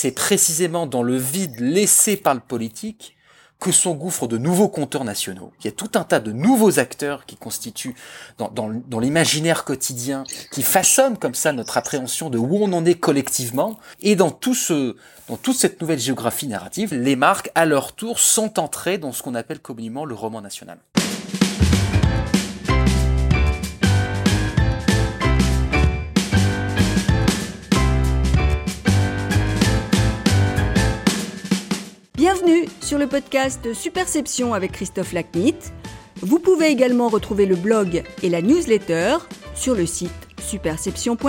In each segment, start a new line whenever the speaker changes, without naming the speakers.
c'est précisément dans le vide laissé par le politique que s'engouffrent de nouveaux compteurs nationaux. Il y a tout un tas de nouveaux acteurs qui constituent dans, dans, l'imaginaire quotidien, qui façonnent comme ça notre appréhension de où on en est collectivement. Et dans tout ce, dans toute cette nouvelle géographie narrative, les marques, à leur tour, sont entrées dans ce qu'on appelle communément le roman national.
Bienvenue sur le podcast Superception avec Christophe Lacnit. Vous pouvez également retrouver le blog et la newsletter sur le site superception.fr.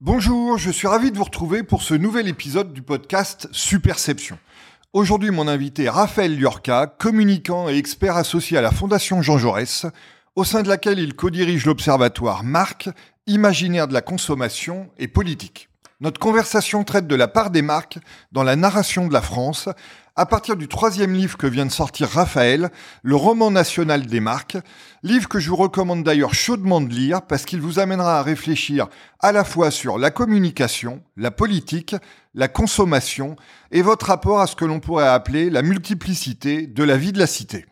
Bonjour, je suis ravi de vous retrouver pour ce nouvel épisode du podcast Superception. Aujourd'hui, mon invité Raphaël Liorca, communicant et expert associé à la Fondation Jean Jaurès, au sein de laquelle il co-dirige l'observatoire Marque, Imaginaire de la consommation et politique. Notre conversation traite de la part des marques dans la narration de la France, à partir du troisième livre que vient de sortir Raphaël, le roman national des marques, livre que je vous recommande d'ailleurs chaudement de lire parce qu'il vous amènera à réfléchir à la fois sur la communication, la politique, la consommation et votre rapport à ce que l'on pourrait appeler la multiplicité de la vie de la cité.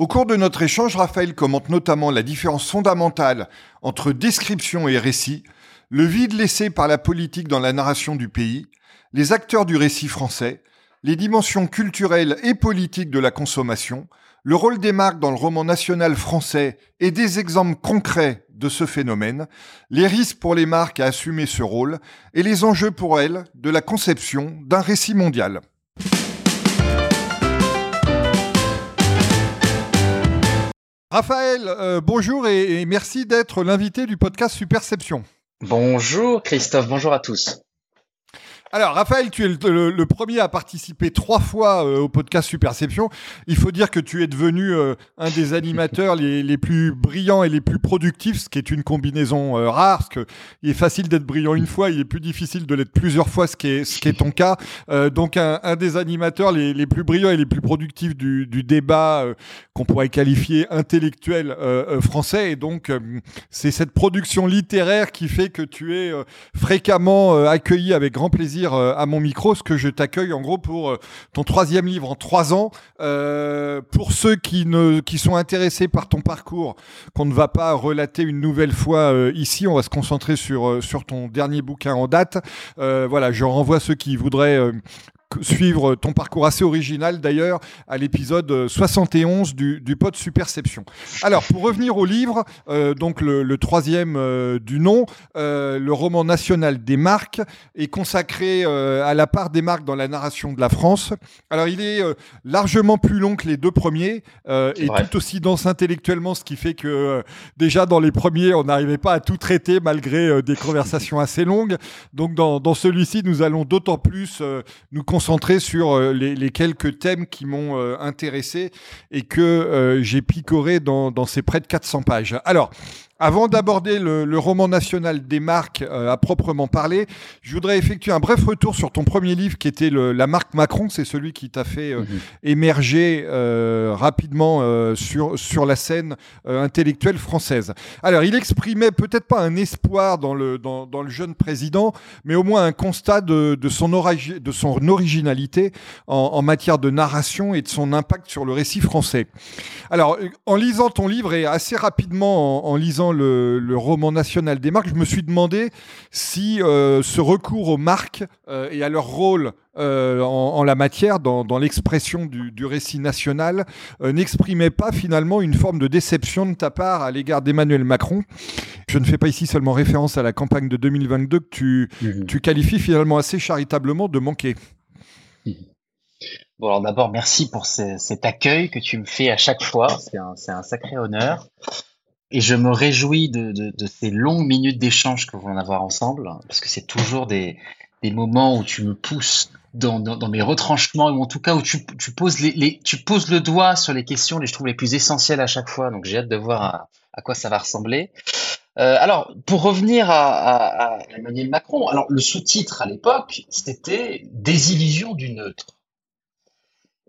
Au cours de notre échange, Raphaël commente notamment la différence fondamentale entre description et récit, le vide laissé par la politique dans la narration du pays, les acteurs du récit français, les dimensions culturelles et politiques de la consommation, le rôle des marques dans le roman national français et des exemples concrets de ce phénomène, les risques pour les marques à assumer ce rôle et les enjeux pour elles de la conception d'un récit mondial. Raphaël, euh, bonjour et, et merci d'être l'invité du podcast Superception.
Bonjour Christophe, bonjour à tous.
Alors, Raphaël, tu es le, le, premier à participer trois fois euh, au podcast Superception. Il faut dire que tu es devenu euh, un des animateurs les, les, plus brillants et les plus productifs, ce qui est une combinaison euh, rare, parce que il est facile d'être brillant une fois, il est plus difficile de l'être plusieurs fois, ce qui est, ce qui est ton cas. donc, un, un, des animateurs les, les, plus brillants et les plus productifs du, du débat qu'on pourrait qualifier intellectuel français. Et donc, c'est cette production littéraire qui fait que tu es fréquemment accueilli avec grand plaisir euh, à mon micro ce que je t'accueille en gros pour euh, ton troisième livre en trois ans. Euh, pour ceux qui, ne, qui sont intéressés par ton parcours, qu'on ne va pas relater une nouvelle fois ici, on va se concentrer sur, sur ton dernier bouquin en date. voilà, je renvoie ceux qui voudraient suivre ton parcours assez original d'ailleurs à l'épisode 71 du, du pod Superception. Alors pour revenir au livre, euh, donc le, le troisième euh, du nom, euh, le roman national des marques est consacré à la part des marques dans la narration de la France. Alors il est largement plus long que les deux premiers et vrai. tout aussi dense intellectuellement, ce qui fait que déjà dans les premiers on n'arrivait pas à tout traiter malgré des conversations assez longues. Donc dans, dans celui-ci nous allons d'autant plus nous concentrer concentré sur euh, les, les, quelques thèmes qui m'ont euh, intéressé et que euh, j'ai picoré dans, dans ces près de 400 pages. Alors, avant d'aborder le, le, roman national des marques euh, à proprement parler, je voudrais effectuer un bref retour sur ton premier livre qui était le, la marque Macron. C'est celui qui t'a fait euh, mmh. émerger euh, rapidement sur, sur la scène intellectuelle française. Alors, il exprimait peut-être pas un espoir dans le, dans, dans, le jeune président, mais au moins un constat de, de, son, origi de son originalité en, en, matière de narration et de son impact sur le récit français. Alors, en lisant ton livre et assez rapidement en, en lisant le, le, roman national des marques, je me suis demandé si euh, ce recours aux marques euh, et à leur rôle euh, en, en, la matière, dans, dans l'expression du, du, récit national, euh, n'exprimait pas finalement une forme de déception de ta part à l'égard d'Emmanuel Macron. Je ne fais pas ici seulement référence à la campagne de 2022 que tu, mmh. tu qualifies finalement assez charitablement de manquer.
Mmh. Bon, alors d'abord, merci pour ce, cet accueil que tu me fais à chaque fois. C'est un, un, sacré honneur. Et je me réjouis de, de, de ces longues minutes d'échange que allons avoir ensemble, parce que c'est toujours des, des moments où tu me pousses dans, dans, dans, mes retranchements, ou en tout cas où tu, tu, poses les, les, tu poses le doigt sur les questions, les, je trouve, les plus essentielles à chaque fois. Donc j'ai hâte de voir à, à, quoi ça va ressembler. Euh, alors, pour revenir à, à, à Emmanuel Macron, alors le sous-titre à l'époque, c'était Désillusion du neutre.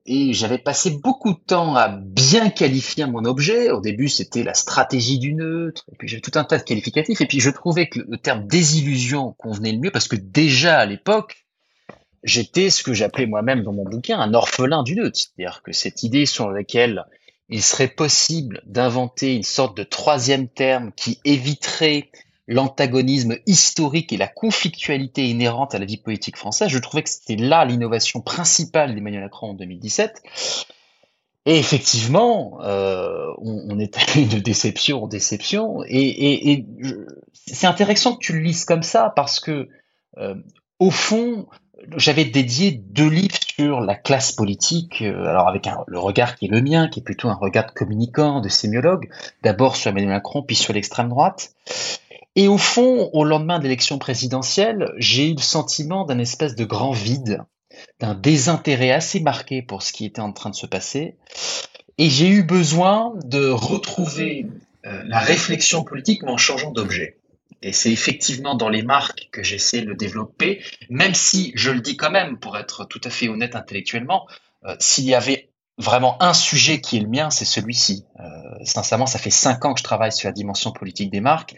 Et j'avais passé beaucoup de temps à bien qualifier mon objet. Au début, c'était la stratégie du neutre, et puis j'avais tout un tas de qualificatifs, et puis je trouvais que le terme désillusion convenait le mieux, parce que déjà à l'époque, j'étais ce que j'appelais moi-même dans mon bouquin un orphelin du neutre. C'est-à-dire que cette idée sur laquelle il serait possible d'inventer une sorte de troisième terme qui éviterait l'antagonisme historique et la conflictualité inhérente à la vie politique française, je trouvais que c'était là l'innovation principale d'Emmanuel Macron en 2017. Et effectivement, euh, on, est allé de déception en déception. Et, c'est intéressant que tu le lises comme ça parce que, euh, au fond, j'avais dédié deux livres sur la classe politique, euh, alors avec le regard qui est le mien, qui est plutôt un regard de communicant, de sémiologue, d'abord sur Emmanuel Macron, puis sur l'extrême droite. Et au fond, au lendemain de l'élection présidentielle, j'ai eu le sentiment d'un espèce de grand vide, d'un désintérêt assez marqué pour ce qui était en train de se passer. Et j'ai eu besoin de retrouver euh, la réflexion politique, mais en changeant d'objet. Et c'est effectivement dans les marques que j'essaie de développer, même si, je le dis quand même, pour être tout à fait honnête intellectuellement, euh, s'il y avait vraiment un sujet qui est le mien, c'est celui-ci. Euh, sincèrement, ça fait cinq ans que je travaille sur la dimension politique des marques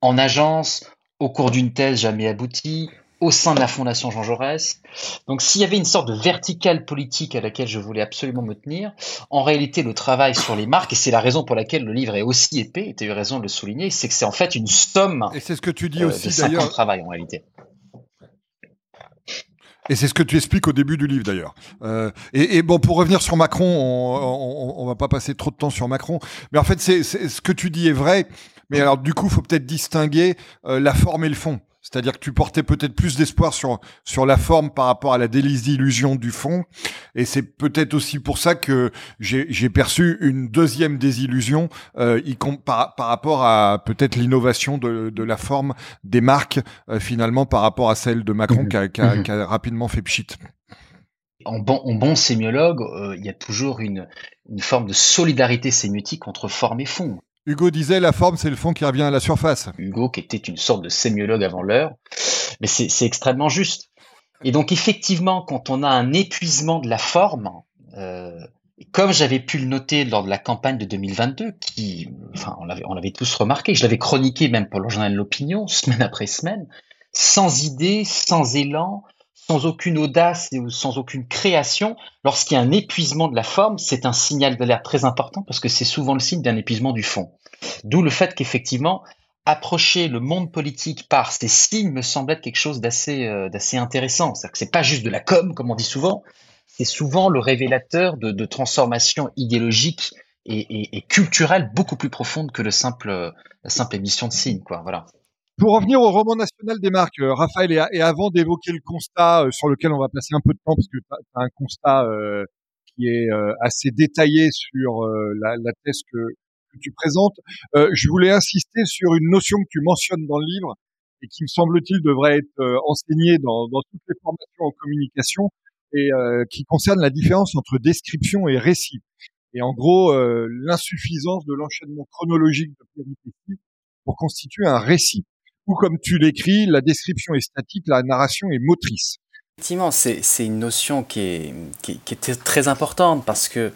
en agence, au cours d'une thèse jamais aboutie, au sein de la Fondation Jean Jaurès. Donc s'il y avait une sorte de verticale politique à laquelle je voulais absolument me tenir, en réalité le travail sur les marques, et c'est la raison pour laquelle le livre est aussi épais, et tu as eu raison de le souligner, c'est que c'est en fait une somme
et c'est ce que tu dis euh, aussi,
de 5 ans de travail en réalité.
Et c'est ce que tu expliques au début du livre d'ailleurs. Euh, et, bon, pour revenir sur Macron, on, on, va pas passer trop de temps sur Macron, mais en fait, c'est ce que tu dis est vrai. Mais alors, du coup, il faut peut-être distinguer euh, la forme et le fond. C'est-à-dire que tu portais peut-être plus d'espoir sur sur la forme par rapport à la désillusion du fond, et c'est peut-être aussi pour ça que j'ai perçu une deuxième désillusion euh, par, par rapport à peut-être l'innovation de, de la forme des marques euh, finalement par rapport à celle de Macron qui, a, qui, a, qui, a, rapidement fait pchit.
En bon, en bon sémiologue, euh, il y a toujours une, une forme de solidarité sémiotique entre forme et fond.
Hugo disait la forme, c'est le fond qui revient à la surface.
Hugo, qui était une sorte de sémiologue avant l'heure, mais c'est extrêmement juste. Et donc effectivement, quand on a un épuisement de la forme, euh, comme j'avais pu le noter lors de la campagne de 2022, qui, enfin, on l'avait, tous remarqué, je l'avais chroniqué même pour le journal de l'opinion, semaine après semaine, sans idée, sans élan, sans aucune audace et sans aucune création, lorsqu'il y a un épuisement de la forme, c'est un signal d'alerte très important parce que c'est souvent le signe d'un épuisement du fond. D'où le fait qu'effectivement, approcher le monde politique par ces signes me semble être quelque chose d'assez euh, d'assez intéressant. C'est-à-dire que c'est pas juste de la com, comme on dit souvent, c'est souvent le révélateur de, transformations idéologiques et, culturelles beaucoup plus profondes que le simple, la simple émission de signes. Quoi. Voilà.
Pour revenir au roman national des marques, euh, Raphaël, et, avant d'évoquer le constat euh, sur lequel on va passer un peu de temps, parce que tu as, un constat qui est assez détaillé sur la, thèse que, que tu présentes, je voulais insister sur une notion que tu mentionnes dans le livre et qui me semble-t-il devrait être enseignée dans, dans, toutes les formations en communication et qui concerne la différence entre description et récit. Et en gros, l'insuffisance de l'enchaînement chronologique de péripéties pour constituer un récit ou comme tu l'écris, la description est statique, la narration est motrice.
Effectivement, c'est une notion qui est, qui, est, très importante parce que,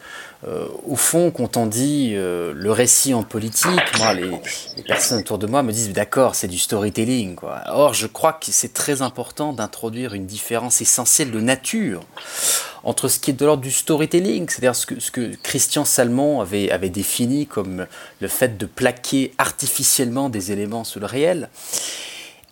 euh, au fond, quand on dit euh, le récit en politique, les, personnes autour de moi me disent d'accord, c'est du storytelling. Or, je crois que c'est très important d'introduire une différence essentielle de nature entre ce qui est de l'ordre du storytelling, c'est-à-dire ce que, ce que Christian Salmon avait, avait défini comme le fait de plaquer artificiellement des éléments sur le réel,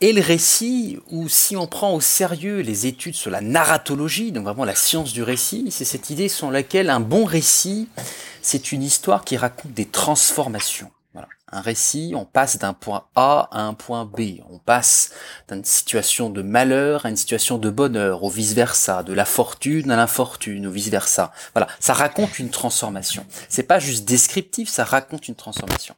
et le récit, où si on prend au sérieux les études sur la narratologie, donc vraiment la science du récit, c'est cette idée sur laquelle un bon récit, c'est une histoire qui raconte des transformations un récit, on passe d'un point A à un point B, on passe d'une situation de malheur à une situation de bonheur, ou vice-versa, de la fortune à l'infortune, ou vice-versa. Voilà, ça raconte une transformation. C'est pas juste descriptif, ça raconte une transformation.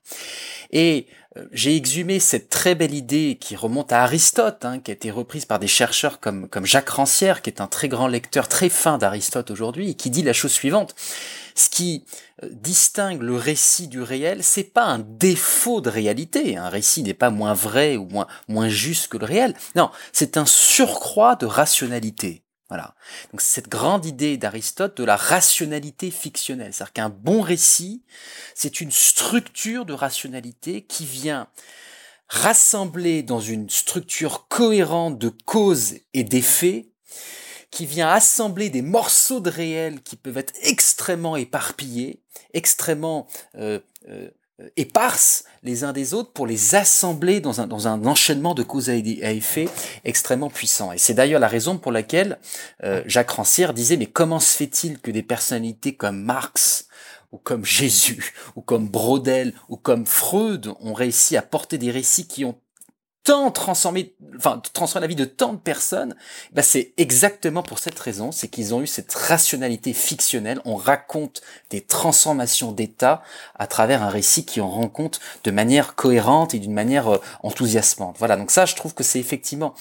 Et j'ai exhumé cette très belle idée qui remonte à Aristote, hein, qui a été reprise par des chercheurs comme, comme Jacques Rancière, qui est un très grand lecteur, très fin d'Aristote aujourd'hui, et qui dit la chose suivante. Ce qui euh, distingue le récit du réel, c'est pas un défaut de réalité. Un récit n'est pas moins vrai ou moins, moins juste que le réel. Non, c'est un surcroît de rationalité.
Voilà. Donc cette grande idée d'Aristote de la rationalité fictionnelle, c'est-à-dire qu'un bon récit, c'est une structure de rationalité qui vient rassembler dans une structure cohérente de causes et d'effets, qui vient assembler des morceaux de réel qui peuvent être extrêmement éparpillés, extrêmement euh, euh, éparses les uns des autres pour les assembler dans un, dans un enchaînement de causes à effet extrêmement puissant. Et c'est d'ailleurs la raison pour laquelle euh, Jacques Rancière disait mais comment se fait-il que des personnalités comme Marx ou comme Jésus, ou comme Brodel, ou comme Freud ont réussi à porter des récits qui ont tant transformé, enfin, transformé la vie de tant de personnes, bah, c'est exactement pour cette raison, c'est qu'ils ont eu cette rationalité fictionnelle. On raconte des transformations d'état à travers un récit qui en rend compte de manière cohérente et d'une manière euh, enthousiasmante. Voilà. Donc ça, je trouve que c'est effectivement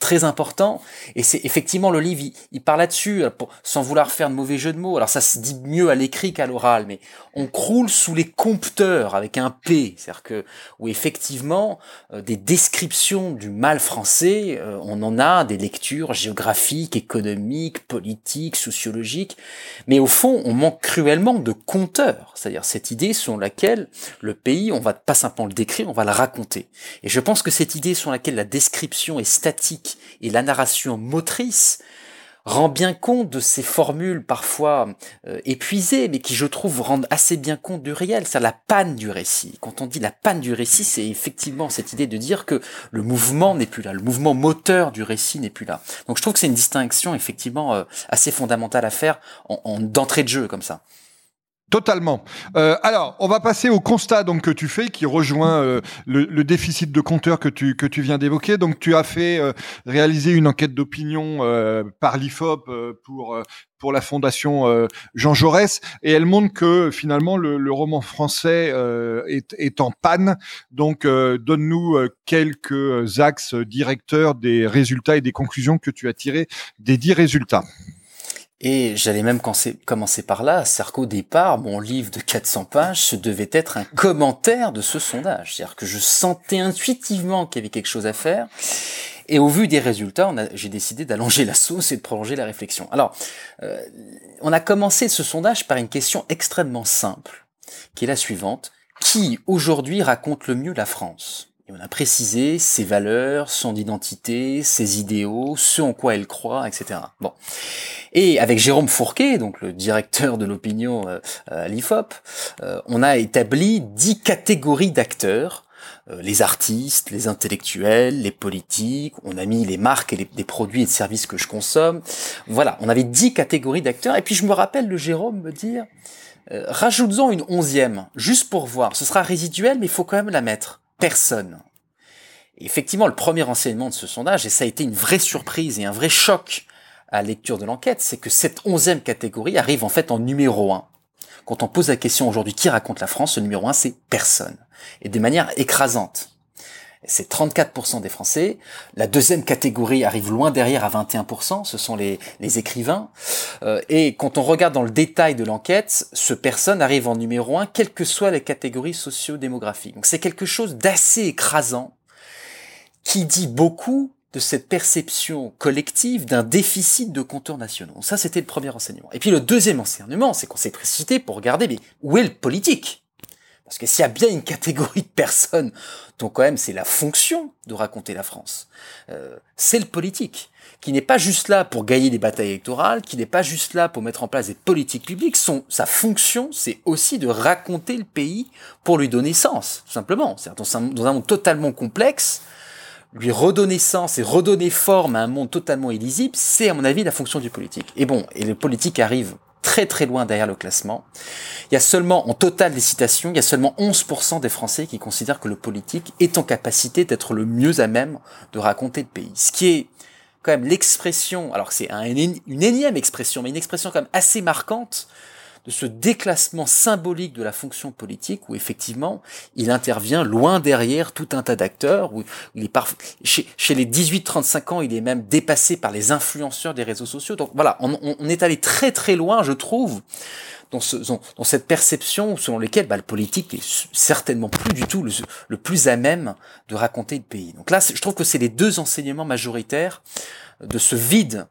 très important. Et c'est effectivement le livre, il, parle là-dessus, euh, sans vouloir faire de mauvais jeu de mots. Alors ça se dit mieux à l'écrit qu'à l'oral, mais on croule sous les compteurs avec un P, c'est-à-dire que où effectivement euh, des descriptions du mal français, euh, on en a des lectures géographiques, économiques, politiques, sociologiques, mais au fond, on manque cruellement de compteurs, c'est-à-dire cette idée sur laquelle le pays, on va pas simplement le décrire, on va le raconter. Et je pense que cette idée sur laquelle la description est statique et la narration motrice rend bien compte de ces formules parfois euh, épuisées, mais qui je trouve rendent assez bien compte du réel, c'est la panne du récit. Quand on dit la panne du récit, c'est effectivement cette idée de dire que le mouvement n'est plus là, le mouvement moteur du récit n'est plus là. Donc je trouve que c'est une distinction effectivement euh, assez fondamentale à faire en, en d'entrée de jeu comme ça.
Totalement. Euh, alors, on va passer au constat donc que tu fais, qui rejoint euh, le, déficit de compteur que tu que tu viens d'évoquer. Donc, tu as fait euh, réaliser une enquête d'opinion par l'Ifop pour pour la fondation Jean Jaurès, et elle montre que finalement le, le roman français est, est en panne. Donc, donne-nous quelques axes directeurs des résultats et des conclusions que tu as tirés des dix résultats.
Et j'allais même commencer par là, c'est-à-dire qu'au départ, mon livre de 400 pages, ce devait être un commentaire de ce sondage. C'est-à-dire que je sentais intuitivement qu'il y avait quelque chose à faire. Et au vu des résultats, j'ai décidé d'allonger la sauce et de prolonger la réflexion. Alors, euh, on a commencé ce sondage par une question extrêmement simple, qui est la suivante. Qui aujourd'hui raconte le mieux la France? Et on a précisé ses valeurs, son identité, ses idéaux, ce en quoi elle croit, etc. Bon. Et avec Jérôme Fourquet, donc le directeur de l'opinion euh, à l'IFOP, euh, on a établi dix catégories d'acteurs euh, les artistes, les intellectuels, les politiques, on a mis les marques et les, produits et services que je consomme. Voilà, on avait dix catégories d'acteurs. Et puis je me rappelle de Jérôme me dire, rajoute-en une onzième, juste pour voir. Ce sera résiduel, mais il faut quand même la mettre personne. effectivement, le premier enseignement de ce sondage, et ça a été une vraie surprise et un vrai choc à lecture de l'enquête, c'est que cette onzième catégorie arrive en fait en numéro un. Quand on pose la question aujourd'hui qui raconte la France, le numéro un c'est personne. Et de manière écrasante c'est 34% des Français. La deuxième catégorie arrive loin derrière à 21%, ce sont les, les écrivains. Euh, et quand on regarde dans le détail de l'enquête, ce personne arrive en numéro 1, quelles que soient les catégories socio-démographiques. Donc c'est quelque chose d'assez écrasant qui dit beaucoup de cette perception collective d'un déficit de compteurs nationaux. Ça, c'était le premier enseignement. Et puis le deuxième enseignement, c'est qu'on s'est précipité pour regarder, mais où est le politique? Parce que s'il y a bien une catégorie de personnes dont quand même c'est la fonction de raconter la France, euh, c'est le politique, qui n'est pas juste là pour gagner des batailles électorales, qui n'est pas juste là pour mettre en place des politiques publiques. Son, sa fonction, c'est aussi de raconter le pays pour lui donner sens, tout simplement. C'est dans dans un monde totalement complexe, lui redonner sens et redonner forme à un monde totalement illisible, c'est à mon avis la fonction du politique. Et bon, et le politique arrive très très loin derrière le classement. Il y a seulement, en total des citations, il y a seulement 11% des Français qui considèrent que le politique est en capacité d'être le mieux à même de raconter le pays. Ce qui est quand même l'expression, alors c'est une énième expression, mais une expression quand même assez marquante de ce déclassement symbolique de la fonction politique où effectivement il intervient loin derrière tout un tas d'acteurs où il est chez, chez, les 18-35 ans il est même dépassé par les influenceurs des réseaux sociaux donc voilà on, est allé très très loin je trouve dans, cette perception selon laquelle bah, le politique est certainement plus du tout le, le, plus à même de raconter le pays. Donc là, je trouve que c'est les deux enseignements majoritaires de ce vide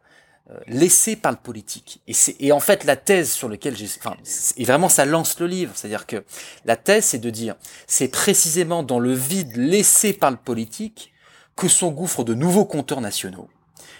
laissé par le politique. Et, c'est, et en fait, la thèse sur laquelle j'ai, enfin, et vraiment, ça lance le livre. C'est-à-dire que la thèse, c'est de dire, c'est précisément dans le vide laissé par le politique que s'engouffrent de nouveaux compteurs nationaux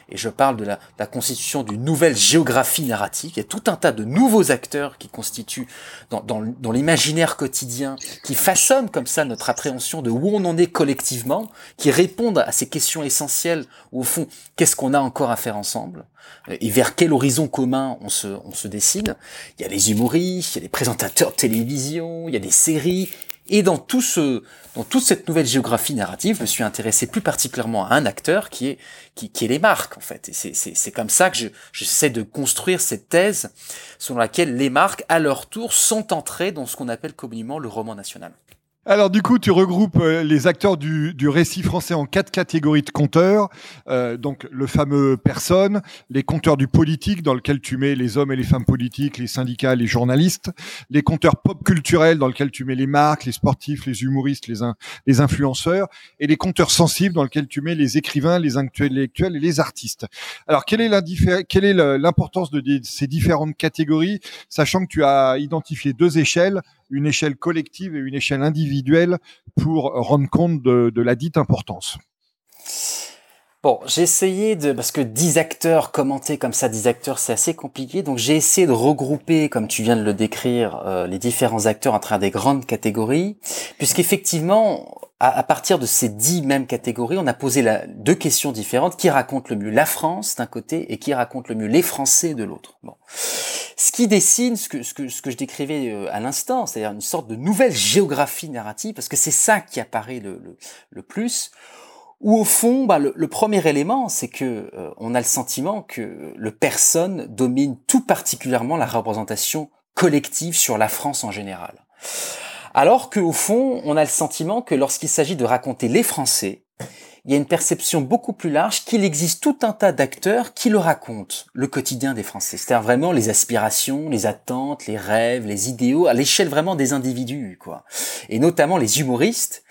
et je parle de la, constitution d'une nouvelle géographie narrative. Il y a tout un tas de nouveaux acteurs qui constituent dans, l'imaginaire quotidien, qui façonnent comme ça notre appréhension de où on en est collectivement, qui répondent à ces questions essentielles, au fond, qu'est-ce qu'on a encore à faire ensemble et vers quel horizon commun on se, on se décide. Il y a les humoristes, il y a les présentateurs de télévision, il y a des séries, et dans tout ce, dans toute cette nouvelle géographie narrative, je me suis intéressé plus particulièrement à un acteur qui est, qui, est les marques, en fait. Et c'est, comme ça que je, j'essaie de construire cette thèse selon laquelle les marques, à leur tour, sont entrées dans ce qu'on appelle communément le roman national.
Alors du coup, tu regroupes euh, les acteurs du, du, récit français en quatre catégories de compteurs. Euh, donc le fameux personne, les compteurs du politique dans lequel tu mets les hommes et les femmes politiques, les syndicats, les journalistes, les compteurs pop culturels dans lequel tu mets les marques, les sportifs, les humoristes, les, les influenceurs, et les compteurs sensibles dans lequel tu mets les écrivains, les intellectuels et les artistes. Alors quelle est l'importance de ces différentes catégories, sachant que tu as identifié deux échelles une échelle collective et une échelle individuelle pour rendre compte de, la dite importance.
Bon, j'ai essayé de, parce que 10 acteurs commenter comme ça, 10 acteurs, c'est assez compliqué. Donc j'ai essayé de regrouper, comme tu viens de le décrire, euh, les différents acteurs à travers des grandes catégories, puisqu'effectivement, à, à partir de ces 10 mêmes catégories, on a posé deux questions différentes. Qui raconte le mieux la France d'un côté et qui raconte le mieux les Français de l'autre? Bon. Ce qui dessine ce que, ce que, ce que je décrivais euh, à l'instant, c'est-à-dire une sorte de nouvelle géographie narrative, parce que c'est ça qui apparaît le, le, plus, où au fond, bah, le, le, premier élément, c'est que euh, on a le sentiment que le personne domine tout particulièrement la représentation collective sur la France en général. Alors qu'au fond, on a le sentiment que lorsqu'il s'agit de raconter les Français, il y a une perception beaucoup plus large qu'il existe tout un tas d'acteurs qui le racontent, le quotidien des Français. C'est-à-dire vraiment les aspirations, les attentes, les rêves, les idéaux, à l'échelle vraiment des individus, quoi. Et notamment les humoristes,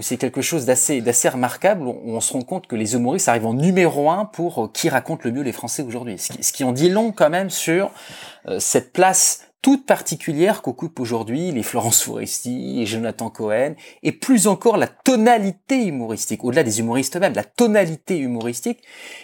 c'est quelque chose d'assez d'assez remarquable, où on se rend compte que les humoristes arrivent en numéro un pour euh, qui raconte le mieux les Français aujourd'hui. Ce, ce qui, en dit long quand même sur euh, cette place toute particulière qu'occupent aujourd'hui les Florence Foresti et Jonathan Cohen, et plus encore la tonalité humoristique, au-delà des humoristes eux-mêmes, la tonalité humoristique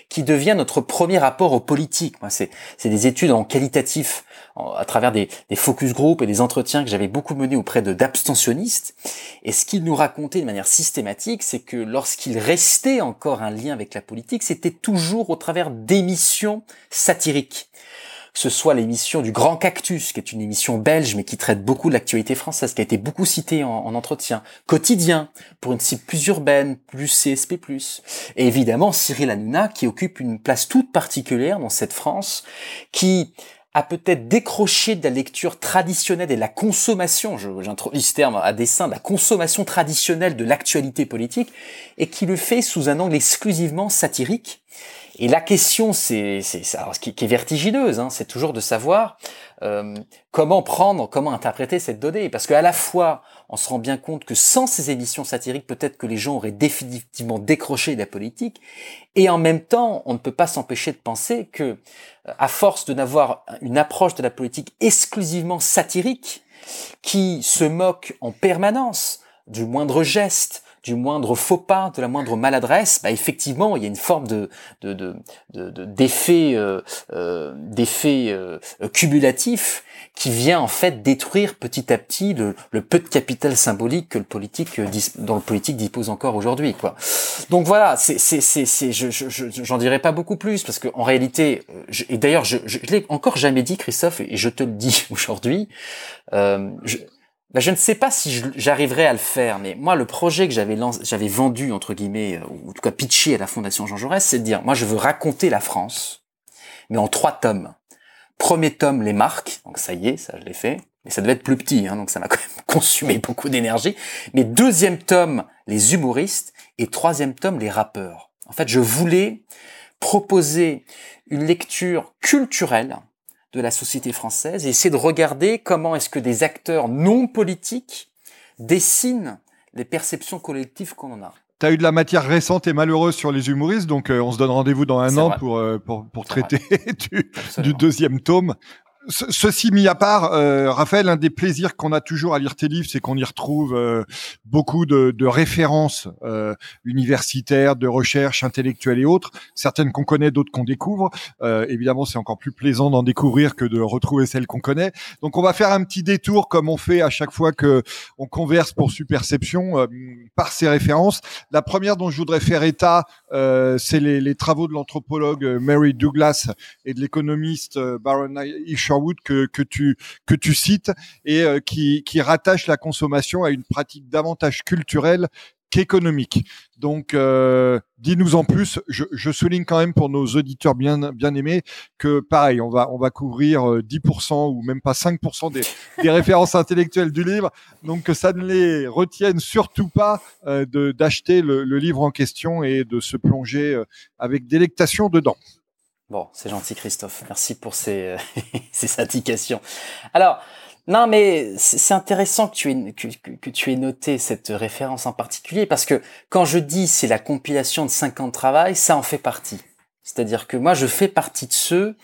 qui devient notre premier rapport aux politiques. C'est des études en qualitatif à travers des, focus group et des entretiens que j'avais beaucoup menés auprès d'abstentionnistes. Et ce qu'ils nous racontaient de manière systématique, c'est que lorsqu'il restait encore un lien avec la politique, c'était toujours au travers d'émissions satiriques que ce soit l'émission du Grand Cactus, qui est une émission belge, mais qui traite beaucoup de l'actualité française, qui a été beaucoup citée en, entretien. Quotidien, pour une cible plus urbaine, plus CSP+. Et évidemment, Cyril Hanouna, qui occupe une place toute particulière dans cette France, qui a peut-être décroché de la lecture traditionnelle et de la consommation, j'introduis ce terme à dessein, de la consommation traditionnelle de l'actualité politique, et qui le fait sous un angle exclusivement satirique, et la question, c'est, c'est, qui, qui est vertigineuse, hein, c'est toujours de savoir euh, comment prendre, comment interpréter cette donnée, parce qu'à la fois, on se rend bien compte que sans ces émissions satiriques, peut-être que les gens auraient définitivement décroché de la politique, et en même temps, on ne peut pas s'empêcher de penser que, à force de n'avoir une approche de la politique exclusivement satirique, qui se moque en permanence du moindre geste, du moindre faux pas, de la moindre maladresse, bah effectivement, il y a une forme de d'effet de, de, euh, d'effet euh, euh, cumulatif qui vient en fait détruire petit à petit le, le peu de capital symbolique que le politique dont le politique dispose encore aujourd'hui quoi. Donc voilà, c'est c'est c'est je j'en dirais pas beaucoup plus parce qu'en réalité et d'ailleurs je, je, l'ai encore jamais dit Christophe et je te le dis aujourd'hui euh, ben, je ne sais pas si j'arriverai à le faire, mais moi, le projet que j'avais j'avais vendu, entre guillemets, euh, ou en tout cas pitché à la Fondation Jean Jaurès, c'est de dire, moi, je veux raconter la France, mais en trois tomes. Premier tome, les marques, donc ça y est, ça je l'ai fait, mais ça devait être plus petit, hein, donc ça m'a quand même consumé beaucoup d'énergie. Mais deuxième tome, les humoristes, et troisième tome, les rappeurs. En fait, je voulais proposer une lecture culturelle, de la société française et essayer de regarder comment est-ce que des acteurs non politiques dessinent les perceptions collectives qu'on en a.
tu as eu de la matière récente et malheureuse sur les humoristes, donc on se donne rendez-vous dans un an pour, pour, pour traiter du, du, deuxième tome ceci mis à part, euh, Raphaël, un des plaisirs qu'on a toujours à lire tes livres, c'est qu'on y retrouve euh, beaucoup de, de références euh, universitaires, de recherche intellectuelle et autres, certaines qu'on connaît, d'autres qu'on découvre. Euh, évidemment, c'est encore plus plaisant d'en découvrir que de retrouver celles qu'on connaît. Donc, on va faire un petit détour comme on fait à chaque fois que on converse pour Superception euh, par ces références. La première dont je voudrais faire état, c'est les, les, travaux de l'anthropologue Mary Douglas et de l'économiste Baron Isherwood que, tu, que tu cites et euh, qui, qui rattache la consommation à une pratique davantage culturelle qu'économique. Donc, euh, dis-nous en plus. Je, souligne quand même pour nos auditeurs bien bien aimés que pareil, on va on va couvrir 10% euh, ou même pas 5% des, des références intellectuelles du livre. Donc que ça ne les retienne surtout pas de d'acheter le, livre en question et de se plonger avec délectation dedans.
Bon, c'est gentil Christophe. Merci pour ces, ces indications. Alors, non, mais c'est intéressant que tu, aies, que, tu aies noté cette référence en particulier parce que quand je dis c'est la compilation de 5 ans de travail, ça en fait partie. C'est-à-dire que moi, je fais partie de ceux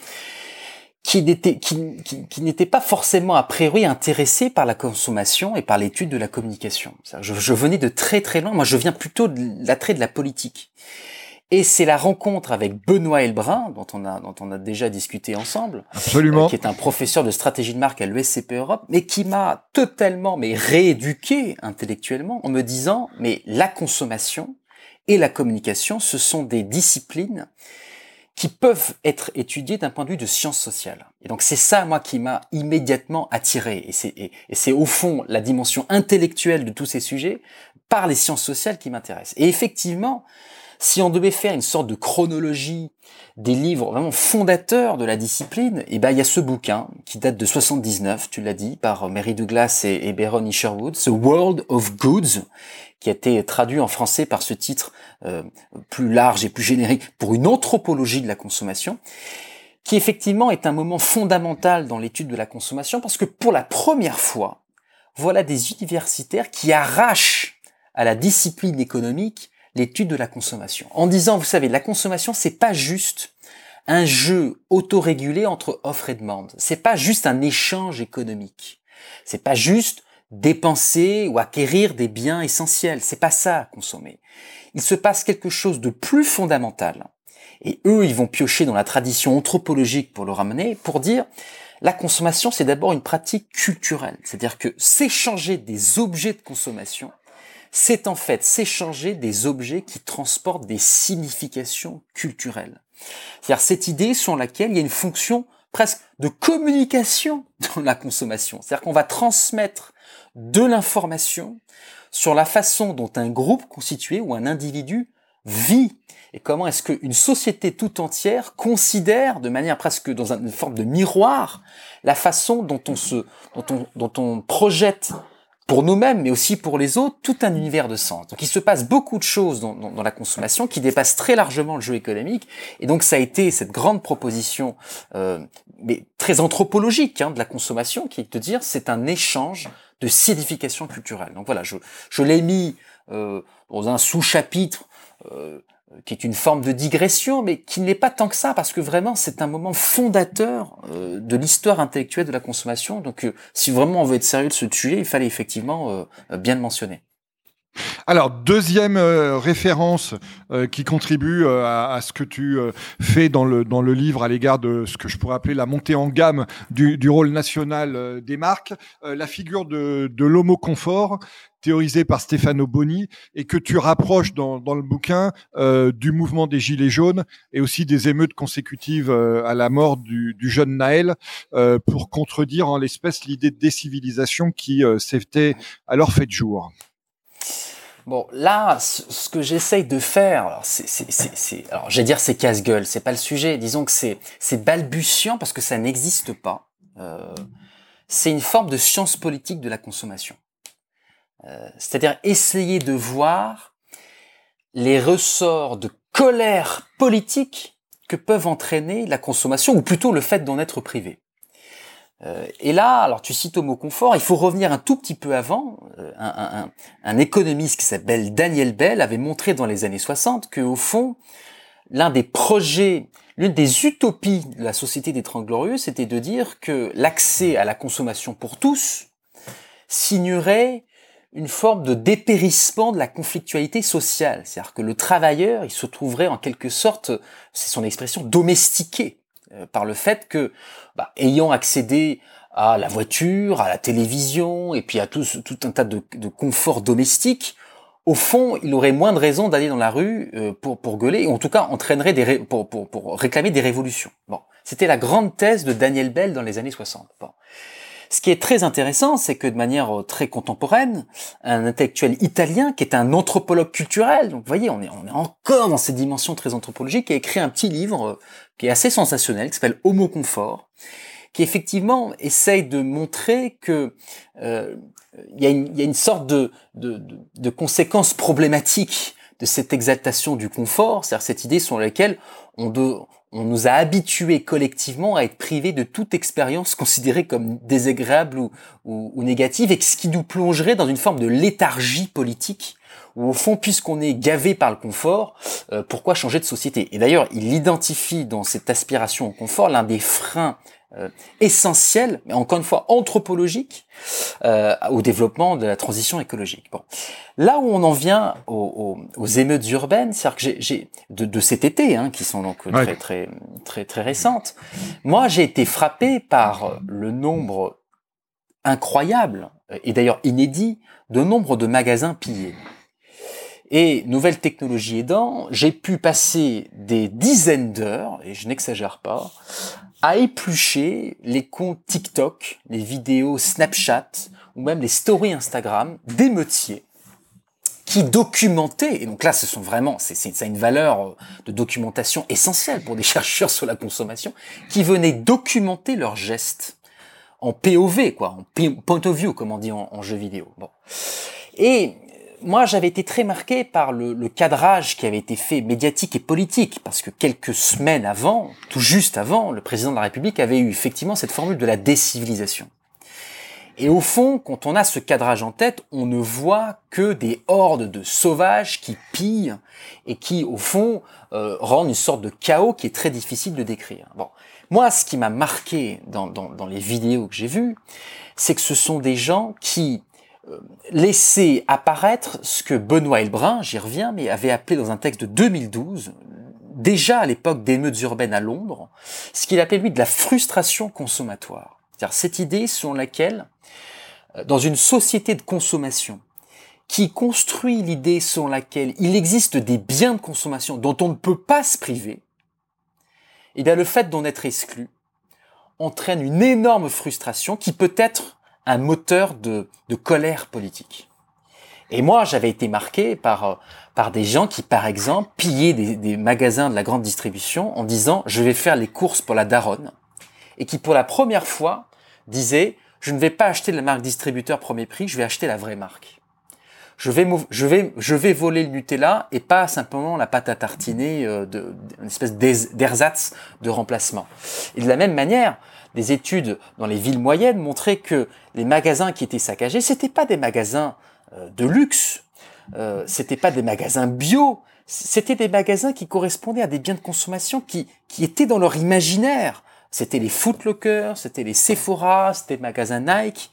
qui n'étaient pas forcément a priori intéressés par la consommation et par l'étude de la communication. Je, je venais de très très loin. Moi, je viens plutôt de l'attrait de la politique. Et c'est la rencontre avec Benoît Elbrun, dont on a, dont on a déjà discuté ensemble.
Absolument.
Euh, qui est un professeur de stratégie de marque à l'ESCP Europe, mais qui m'a totalement, mais rééduqué intellectuellement en me disant, mais la consommation et la communication, ce sont des disciplines qui peuvent être étudiées d'un point de vue de sciences sociales. Et donc c'est ça, moi, qui m'a immédiatement attiré. Et c'est, et c'est au fond la dimension intellectuelle de tous ces sujets par les sciences sociales qui m'intéressent. Et effectivement, si on devait faire une sorte de chronologie des livres vraiment fondateurs de la discipline, eh ben il y a ce bouquin qui date de 79, tu l'as dit, par Mary Douglas et, et Baron Isherwood, The World of Goods, qui a été traduit en français par ce titre euh, plus large et plus générique pour une anthropologie de la consommation, qui effectivement est un moment fondamental dans l'étude de la consommation parce que pour la première fois, voilà des universitaires qui arrachent à la discipline économique l'étude de la consommation. En disant, vous savez, la consommation, c'est pas juste un jeu autorégulé entre offre et demande. C'est pas juste un échange économique. C'est pas juste dépenser ou acquérir des biens essentiels. C'est pas ça, consommer. Il se passe quelque chose de plus fondamental. Et eux, ils vont piocher dans la tradition anthropologique pour le ramener, pour dire, la consommation, c'est d'abord une pratique culturelle. C'est-à-dire que s'échanger des objets de consommation, c'est en fait s'échanger des objets qui transportent des significations culturelles. C'est-à-dire cette idée sur laquelle il y a une fonction presque de communication dans la consommation. C'est-à-dire qu'on va transmettre de l'information sur la façon dont un groupe constitué ou un individu vit et comment est-ce qu'une société tout entière considère de manière presque dans une forme de miroir la façon dont on se, dont on, dont on projette pour nous-mêmes, mais aussi pour les autres, tout un univers de sens. Donc il se passe beaucoup de choses dans, dans, la consommation qui dépassent très largement le jeu économique. Et donc ça a été cette grande proposition, euh, mais très anthropologique, hein, de la consommation, qui est de dire c'est un échange de signification culturelle. Donc voilà, je, je l'ai mis euh, dans un sous-chapitre. Euh, qui est une forme de digression, mais qui n'est pas tant que ça, parce que vraiment c'est un moment fondateur euh, de l'histoire intellectuelle de la consommation. Donc euh, si vraiment on veut être sérieux de ce sujet, il fallait effectivement bien le mentionner.
Alors, deuxième référence qui contribue à, ce que tu fais dans le, dans le livre à l'égard de ce que je pourrais appeler la montée en gamme du, rôle national des marques, la figure de, de l'homo confort théorisé par Stefano Boni et que tu rapproches dans, le bouquin euh, du mouvement des Gilets jaunes et aussi des émeutes consécutives euh, à la mort du, jeune Naël euh, pour contredire en l'espèce l'idée de décivilisation qui euh, s'était alors faite jour.
Bon, là, ce que j'essaye de faire, alors c'est, dire c'est casse-gueule, c'est pas le sujet. Disons que c'est, c'est balbutiant parce que ça n'existe pas. Euh, c'est une forme de science politique de la consommation. Euh, c'est-à-dire essayer de voir les ressorts de colère politique que peuvent entraîner la consommation, ou plutôt le fait d'en être privé. Euh, et là, alors tu cites au mot confort, il faut revenir un tout petit peu avant. Euh, un, un, un, économiste qui s'appelle Daniel Bell avait montré dans les années 60 que au fond, l'un des projets, l'une des utopies de la société des Trente Glorieux, c'était de dire que l'accès à la consommation pour tous signerait une forme de dépérissement de la conflictualité sociale. C'est-à-dire que le travailleur, il se trouverait en quelque sorte, c'est son expression, domestiqué par le fait que, bah, ayant accédé à la voiture, à la télévision, et puis à tout, tout un tas de, de conforts domestiques, au fond, il aurait moins de raisons d'aller dans la rue euh, pour, pour gueuler, ou en tout cas entraînerait des pour, pour, pour réclamer des révolutions. Bon, c'était la grande thèse de Daniel Bell dans les années 60. Bon. Ce qui est très intéressant, c'est que de manière euh, très contemporaine, un intellectuel italien qui est un anthropologue culturel, donc vous voyez, on est, on est encore dans ces dimensions très anthropologiques, a écrit un petit livre euh, qui est assez sensationnel, qui s'appelle Homo Confort, qui effectivement essaye de montrer que euh, il y, a une, y, a une sorte de, de, de, de conséquences problématiques de cette exaltation du confort, c'est-à-dire cette idée sur laquelle on, de, on nous a habitués collectivement à être privés de toute expérience considérée comme désagréable ou, ou, négative, et ce qui nous plongerait dans une forme de léthargie politique, où au fond, puisqu'on est gavé par le confort, euh, pourquoi changer de société? Et d'ailleurs, il identifie dans cette aspiration au confort l'un des freins euh, essentiel, mais encore une fois anthropologique, euh, au développement de la transition écologique. Bon, là où on en vient aux, aux, aux émeutes urbaines, c'est-à-dire que j'ai de, de, cet été, hein, qui sont donc ouais. très très très très récentes. Moi, j'ai été frappé par le nombre incroyable et d'ailleurs inédit de nombre de magasins pillés. Et nouvelle technologie aidant, j'ai pu passer des dizaines d'heures, et je n'exagère pas, à éplucher les comptes TikTok, les vidéos Snapchat ou même les stories Instagram d'émeutiers qui documentaient, et donc là ce sont vraiment, c'est, ça a une valeur de documentation essentielle pour des chercheurs sur la consommation, qui venaient documenter leurs gestes en POV, quoi, en point of view, comme on dit en, en jeu vidéo. Bon. Et moi, j'avais été très marqué par le, le, cadrage qui avait été fait médiatique et politique, parce que quelques semaines avant, tout juste avant, le président de la République avait eu effectivement cette formule de la décivilisation. Et au fond, quand on a ce cadrage en tête, on ne voit que des hordes de sauvages qui pillent et qui, au fond, euh, rendent une sorte de chaos qui est très difficile de décrire. Bon, moi, ce qui m'a marqué dans, dans, dans les vidéos que j'ai vues, c'est que ce sont des gens qui laisser apparaître ce que Benoît Elbrun, j'y reviens, mais avait appelé dans un texte de 2012, déjà à l'époque d'émeutes urbaines à Londres, ce qu'il appelait lui de la frustration consommatoire. C'est-à-dire cette idée selon laquelle, euh, dans une société de consommation, qui construit l'idée selon laquelle il existe des biens de consommation dont on ne peut pas se priver, et eh bien le fait d'en être exclu entraîne une énorme frustration qui peut être un moteur de, colère politique. Et moi, j'avais été marqué par, euh, des gens qui, par exemple, pillaient des, magasins de la grande distribution en disant « je vais faire les courses pour la daronne » et qui, pour la première fois, disaient « je ne vais pas acheter la marque distributeur premier prix, je vais acheter la vraie marque. Je vais, voler le Nutella et pas simplement la pâte à tartiner euh, une espèce d'ersatz de remplacement. » Et de la même manière, des études dans les villes moyennes montraient que les magasins qui étaient saccagés, c'était pas des magasins euh, de luxe, euh, c'était pas des magasins bio, c'était des magasins qui correspondaient à des biens de consommation qui, qui étaient dans leur imaginaire. C'était les Footlocker, c'était les Sephora, c'était les magasins Nike.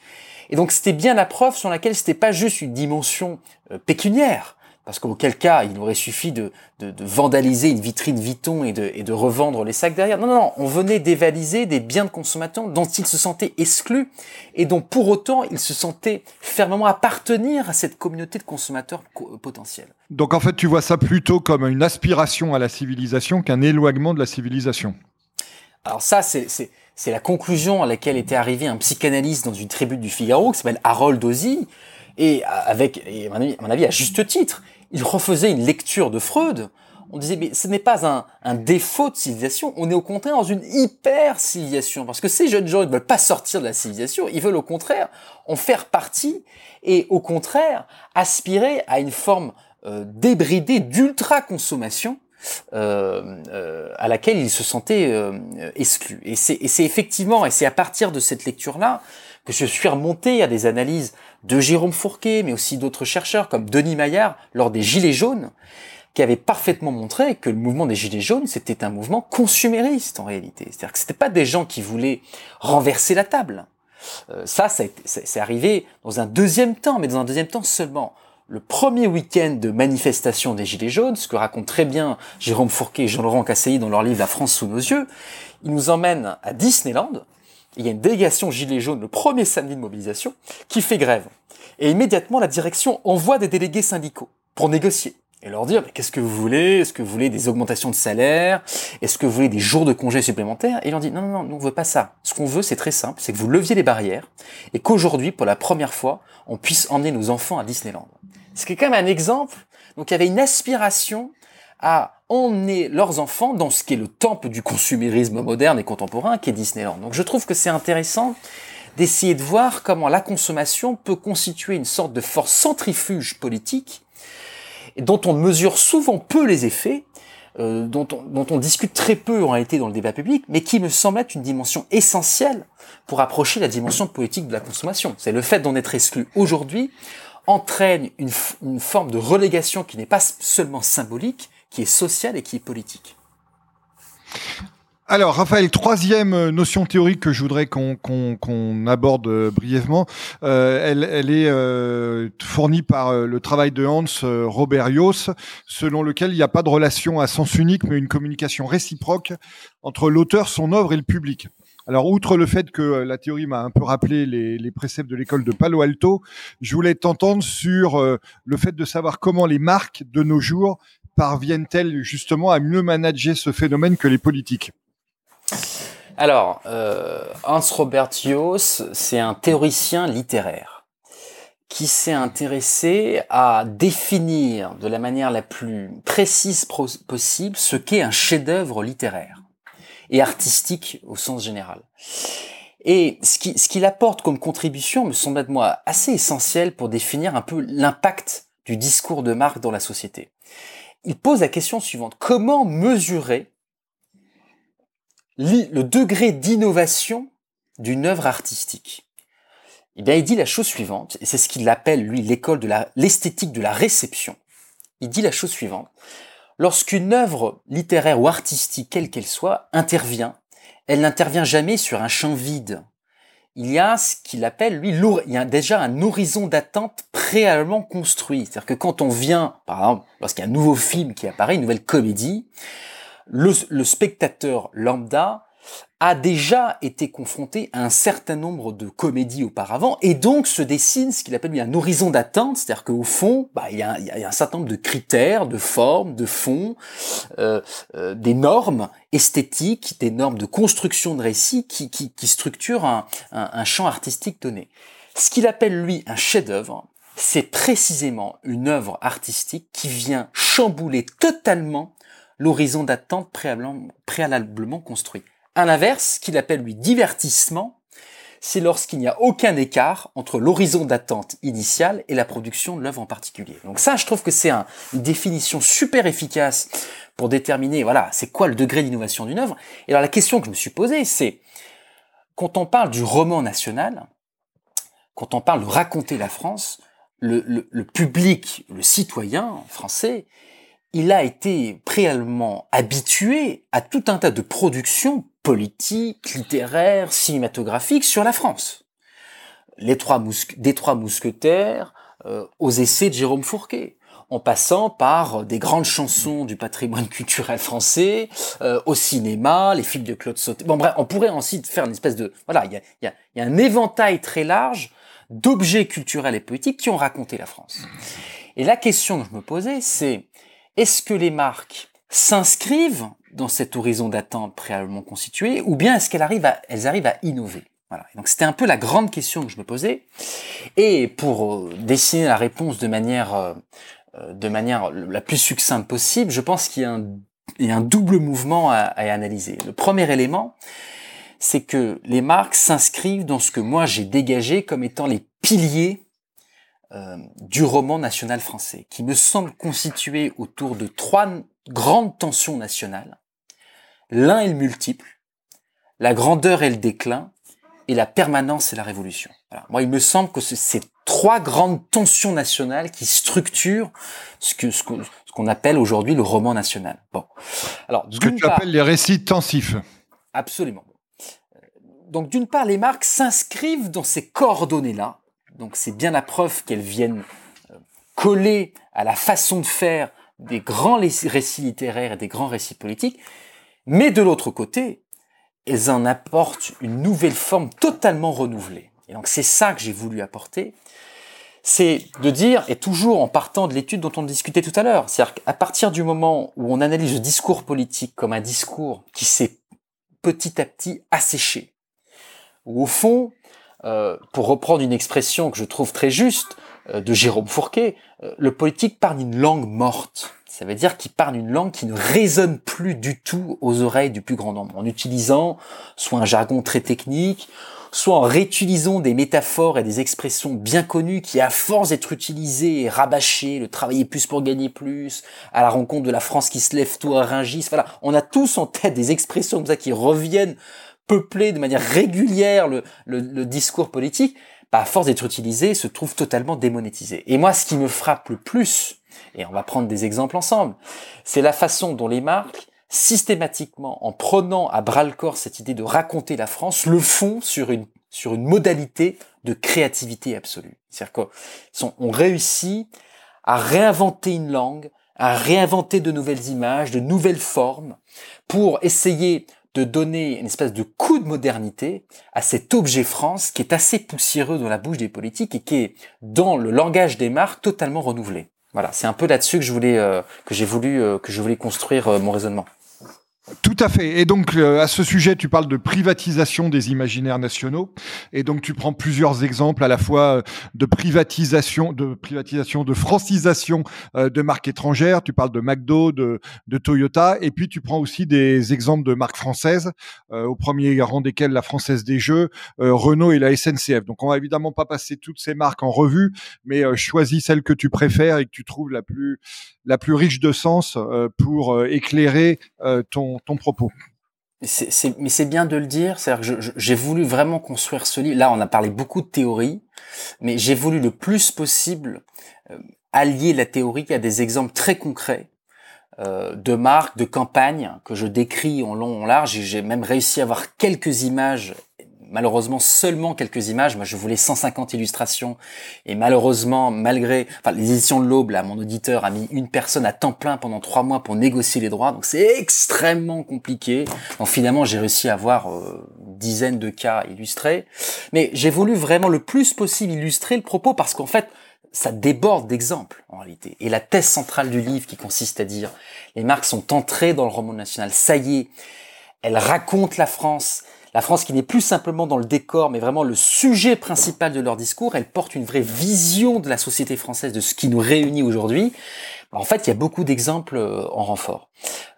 Et donc c'était bien la preuve sur laquelle c'était pas juste une dimension euh, pécuniaire, parce qu'auquel cas, il aurait suffi de, de, de, vandaliser une vitrine Vuitton et de, et de revendre les sacs derrière. Non, non, non, on venait dévaliser des biens de consommation dont ils se sentaient exclus et dont pour autant ils se sentaient fermement appartenir à cette communauté de consommateurs potentiels.
Donc en fait, tu vois ça plutôt comme une aspiration à la civilisation qu'un éloignement de la civilisation.
Alors ça, c'est c'est la conclusion à laquelle était arrivé un psychanalyste dans une tribu du Figaro qui s'appelle Harold Ozzy et avec, et à mon avis, à juste titre, il refaisait une lecture de Freud. On disait, mais ce n'est pas un, défaut de civilisation, on est au contraire dans une hyper-civilisation. Parce que ces jeunes gens, ne veulent pas sortir de la civilisation, ils veulent au contraire en faire partie et au contraire aspirer à une forme euh, débridée d'ultra-consommation à laquelle ils se sentaient exclus. Et c'est effectivement, et c'est à partir de cette lecture-là que je suis remonté à des analyses de Jérôme Fourquet, mais aussi d'autres chercheurs comme Denis Maillard lors des Gilets jaunes, qui avait parfaitement montré que le mouvement des Gilets jaunes, c'était un mouvement consumériste en réalité. C'est-à-dire que c'était pas des gens qui voulaient renverser la table. Euh, ça, c'est arrivé dans un deuxième temps, mais dans un deuxième temps seulement. Le premier week-end de manifestation des Gilets jaunes, ce que raconte très bien Jérôme Fourquet et Jean-Laurent Casseilly dans leur livre La France sous nos yeux, ils nous emmènent à Disneyland. Il y a une délégation Gilets jaunes le premier samedi de mobilisation qui fait grève. Et immédiatement, la direction envoie des délégués syndicaux pour négocier et leur dire qu'est-ce que vous voulez? Est-ce que vous voulez des augmentations de salaire? Est-ce que vous voulez des jours de congés supplémentaires? Et ils leur dit non non non, nous on veut pas ça. Ce qu'on veut c'est très simple, c'est que vous leviez les barrières et qu'aujourd'hui pour la première fois on puisse emmener nos enfants à Disneyland. Ce qui est quand même un exemple. Donc il y avait une aspiration à emmener leurs enfants dans ce qui est le temple du consumérisme moderne et contemporain, qui est Disneyland. Donc je trouve que c'est intéressant d'essayer de voir comment la consommation peut constituer une sorte de force centrifuge politique dont on mesure souvent peu les effets, euh, dont, on, dont, on, discute très peu en réalité dans le débat public, mais qui me semble être une dimension essentielle pour approcher la dimension politique de la consommation. C'est le fait d'en être exclu aujourd'hui entraîne une, une forme de relégation qui n'est pas seulement symbolique, qui est sociale et qui est politique.
Alors, Raphaël, troisième euh, notion théorique que je voudrais qu'on aborde euh, brièvement, euh, elle, est fournie par le travail de Hans Roberius, selon lequel il n'y a pas de relation à sens unique, mais une communication réciproque entre l'auteur, son œuvre et le public. Alors, outre le fait que la théorie m'a un peu rappelé les préceptes de l'école de Palo Alto, je voulais t'entendre sur le fait de savoir comment les marques de nos jours parviennent-elles justement à mieux manager ce phénomène que les politiques?
Alors, euh, Hans Robert Jooss, c'est un théoricien littéraire qui s'est intéressé à définir de la manière la plus précise possible ce qu'est un chef-d'œuvre littéraire et artistique au sens général. Et ce qu'il apporte comme contribution me semble être moi assez essentiel pour définir un peu l'impact du discours de Marc dans la société. Il pose la question suivante. Comment mesurer le degré d'innovation d'une œuvre artistique? Eh bien, il dit la chose suivante, et c'est ce qu'il appelle, lui, l'école de l'esthétique de la réception. Il dit la chose suivante. Lorsqu'une œuvre littéraire ou artistique, quelle qu'elle soit, intervient, elle n'intervient jamais sur un champ vide. Il y a ce qu'il appelle, lui, il y a déjà un horizon d'attente préalablement construit. C'est-à-dire que quand on vient, par exemple, lorsqu'il y a un nouveau film qui apparaît, une nouvelle comédie, le, spectateur lambda a déjà été confronté à un certain nombre de comédies auparavant et donc se dessine ce qu'il appelle un horizon d'attente, c'est-à-dire qu'au fond, bah, il, y a, un certain nombre de critères, de formes, de fonds, euh, euh, des normes esthétiques, des normes de construction de récit qui, qui, structurent un, un champ artistique donné. Ce qu'il appelle lui un chef-d'œuvre, c'est précisément une œuvre artistique qui vient chambouler totalement l'horizon d'attente préalablement construit. À l'inverse, qu'il appelle lui divertissement, c'est lorsqu'il n'y a aucun écart entre l'horizon d'attente initiale et la production de l'œuvre en particulier. Donc ça, je trouve que c'est une définition super efficace pour déterminer, voilà, c'est quoi le degré d'innovation d'une œuvre. Et alors la question que je me suis posée, c'est, quand on parle du roman national, quand on parle de raconter la France, le public, le citoyen français, il a été préalablement habitué à tout un tas de productions politiques, littéraires, cinématographiques sur la France. Les trois des trois mousquetaires euh, aux essais de Jérôme Fourquet, en passant par des grandes chansons du patrimoine culturel français, euh, au cinéma, les films de Claude Sauté. Bon bref, on pourrait ensuite faire une espèce de... Voilà, il y a, y, a, y a un éventail très large d'objets culturels et politiques qui ont raconté la France. Et la question que je me posais, c'est est-ce que les marques s'inscrivent dans cet horizon d'attente préalablement constitué, ou bien est-ce qu'elles arrivent à, elles arrivent à innover? Voilà. Donc c'était un peu la grande question que je me posais. Et pour euh, dessiner la réponse de manière, euh, euh, de manière la plus succincte possible, je pense qu'il y a un, y a un double mouvement à, à analyser. Le premier élément, c'est que les marques s'inscrivent dans ce que moi j'ai dégagé comme étant les piliers du roman national français, qui me semble constitué autour de trois grandes tensions nationales. L'un est le multiple, la grandeur et le déclin, et la permanence et la révolution. Moi, il me semble que c'est ces trois grandes tensions nationales qui structurent ce que ce qu'on appelle aujourd'hui le roman national. Bon,
alors ce que tu appelles les récits tensifs.
Absolument. Donc d'une part, les marques s'inscrivent dans ces coordonnées-là donc c'est bien la preuve qu'elles viennent euh, coller à la façon de faire des grands récits littéraires et des grands récits politiques, mais de l'autre côté, elles en apportent une nouvelle forme totalement renouvelée. Et donc c'est ça que j'ai voulu apporter, c'est de dire, et toujours en partant de l'étude dont on discutait tout à l'heure, c'est-à-dire qu'à partir du moment où on analyse le discours politique comme un discours qui s'est petit à petit asséché, où au fond, euh, pour reprendre une expression que je trouve très juste euh, de Jérôme Fourquet, euh, le politique parle une langue morte. Ça veut dire qu'il parle une langue qui ne résonne plus du tout aux oreilles du plus grand nombre, en utilisant soit un jargon très technique, soit en réutilisant des métaphores et des expressions bien connues qui, à force d'être utilisées et rabâchées, le travailler plus pour gagner plus, à la rencontre de la France qui se lève tout à Ringis, voilà, on a tous en tête des expressions comme ça qui reviennent peupler de manière régulière le, discours politique, bah, à force d'être utilisé, se trouve totalement démonétisé. Et moi, ce qui me frappe le plus, et on va prendre des exemples ensemble, c'est la façon dont les marques, systématiquement, en prenant à bras le corps cette idée de raconter la France, le font sur une, sur une modalité de créativité absolue. C'est-à-dire qu'on réussit à réinventer une langue, à réinventer de nouvelles images, de nouvelles formes, pour essayer de donner une espèce de coup de modernité à cet objet France qui est assez poussiéreux dans la bouche des politiques et qui est dans le langage des marques totalement renouvelé. Voilà, c'est un peu là-dessus que je voulais euh, que j'ai voulu euh, que je voulais construire euh, mon raisonnement.
Tout à fait. Et donc, euh, à ce sujet, tu parles de privatisation des imaginaires nationaux. Et donc, tu prends plusieurs exemples à la fois euh, de privatisation, de privatisation, de francisation euh, de marques étrangères. Tu parles de McDo, de, de Toyota. Et puis, tu prends aussi des exemples de marques françaises, au premier rang desquelles la Française des Jeux, Renault et la SNCF. Donc, on va évidemment pas passer toutes ces marques en revue, mais choisis celle que tu préfères et que tu trouves la plus, la plus riche de sens pour éclairer ton ton, propos.
mais c'est bien de le dire, cest que j'ai voulu vraiment construire ce livre. Là, on a parlé beaucoup de théorie, mais j'ai voulu le plus possible euh, allier la théorie à des exemples très concrets euh, de marques, de campagnes que je décris en long, en large. J'ai même réussi à avoir quelques images malheureusement seulement quelques images. Moi, je voulais 150 illustrations et malheureusement, malgré, enfin, les éditions de l'Aube, là, mon auditeur a mis une personne à temps plein pendant trois mois pour négocier les droits. Donc, c'est extrêmement compliqué. Donc, finalement, j'ai réussi à avoir euh, une dizaine de cas illustrés. Mais j'ai voulu vraiment le plus possible illustrer le propos parce qu'en fait, ça déborde d'exemples en réalité. Et la thèse centrale du livre qui consiste à dire les marques sont entrées dans le roman national, ça y est, elles racontent la France, la France qui n'est plus simplement dans le décor, mais vraiment le sujet principal de leur discours, elle porte une vraie vision de la société française, de ce qui nous réunit aujourd'hui. En fait, il y a beaucoup d'exemples euh, en renfort.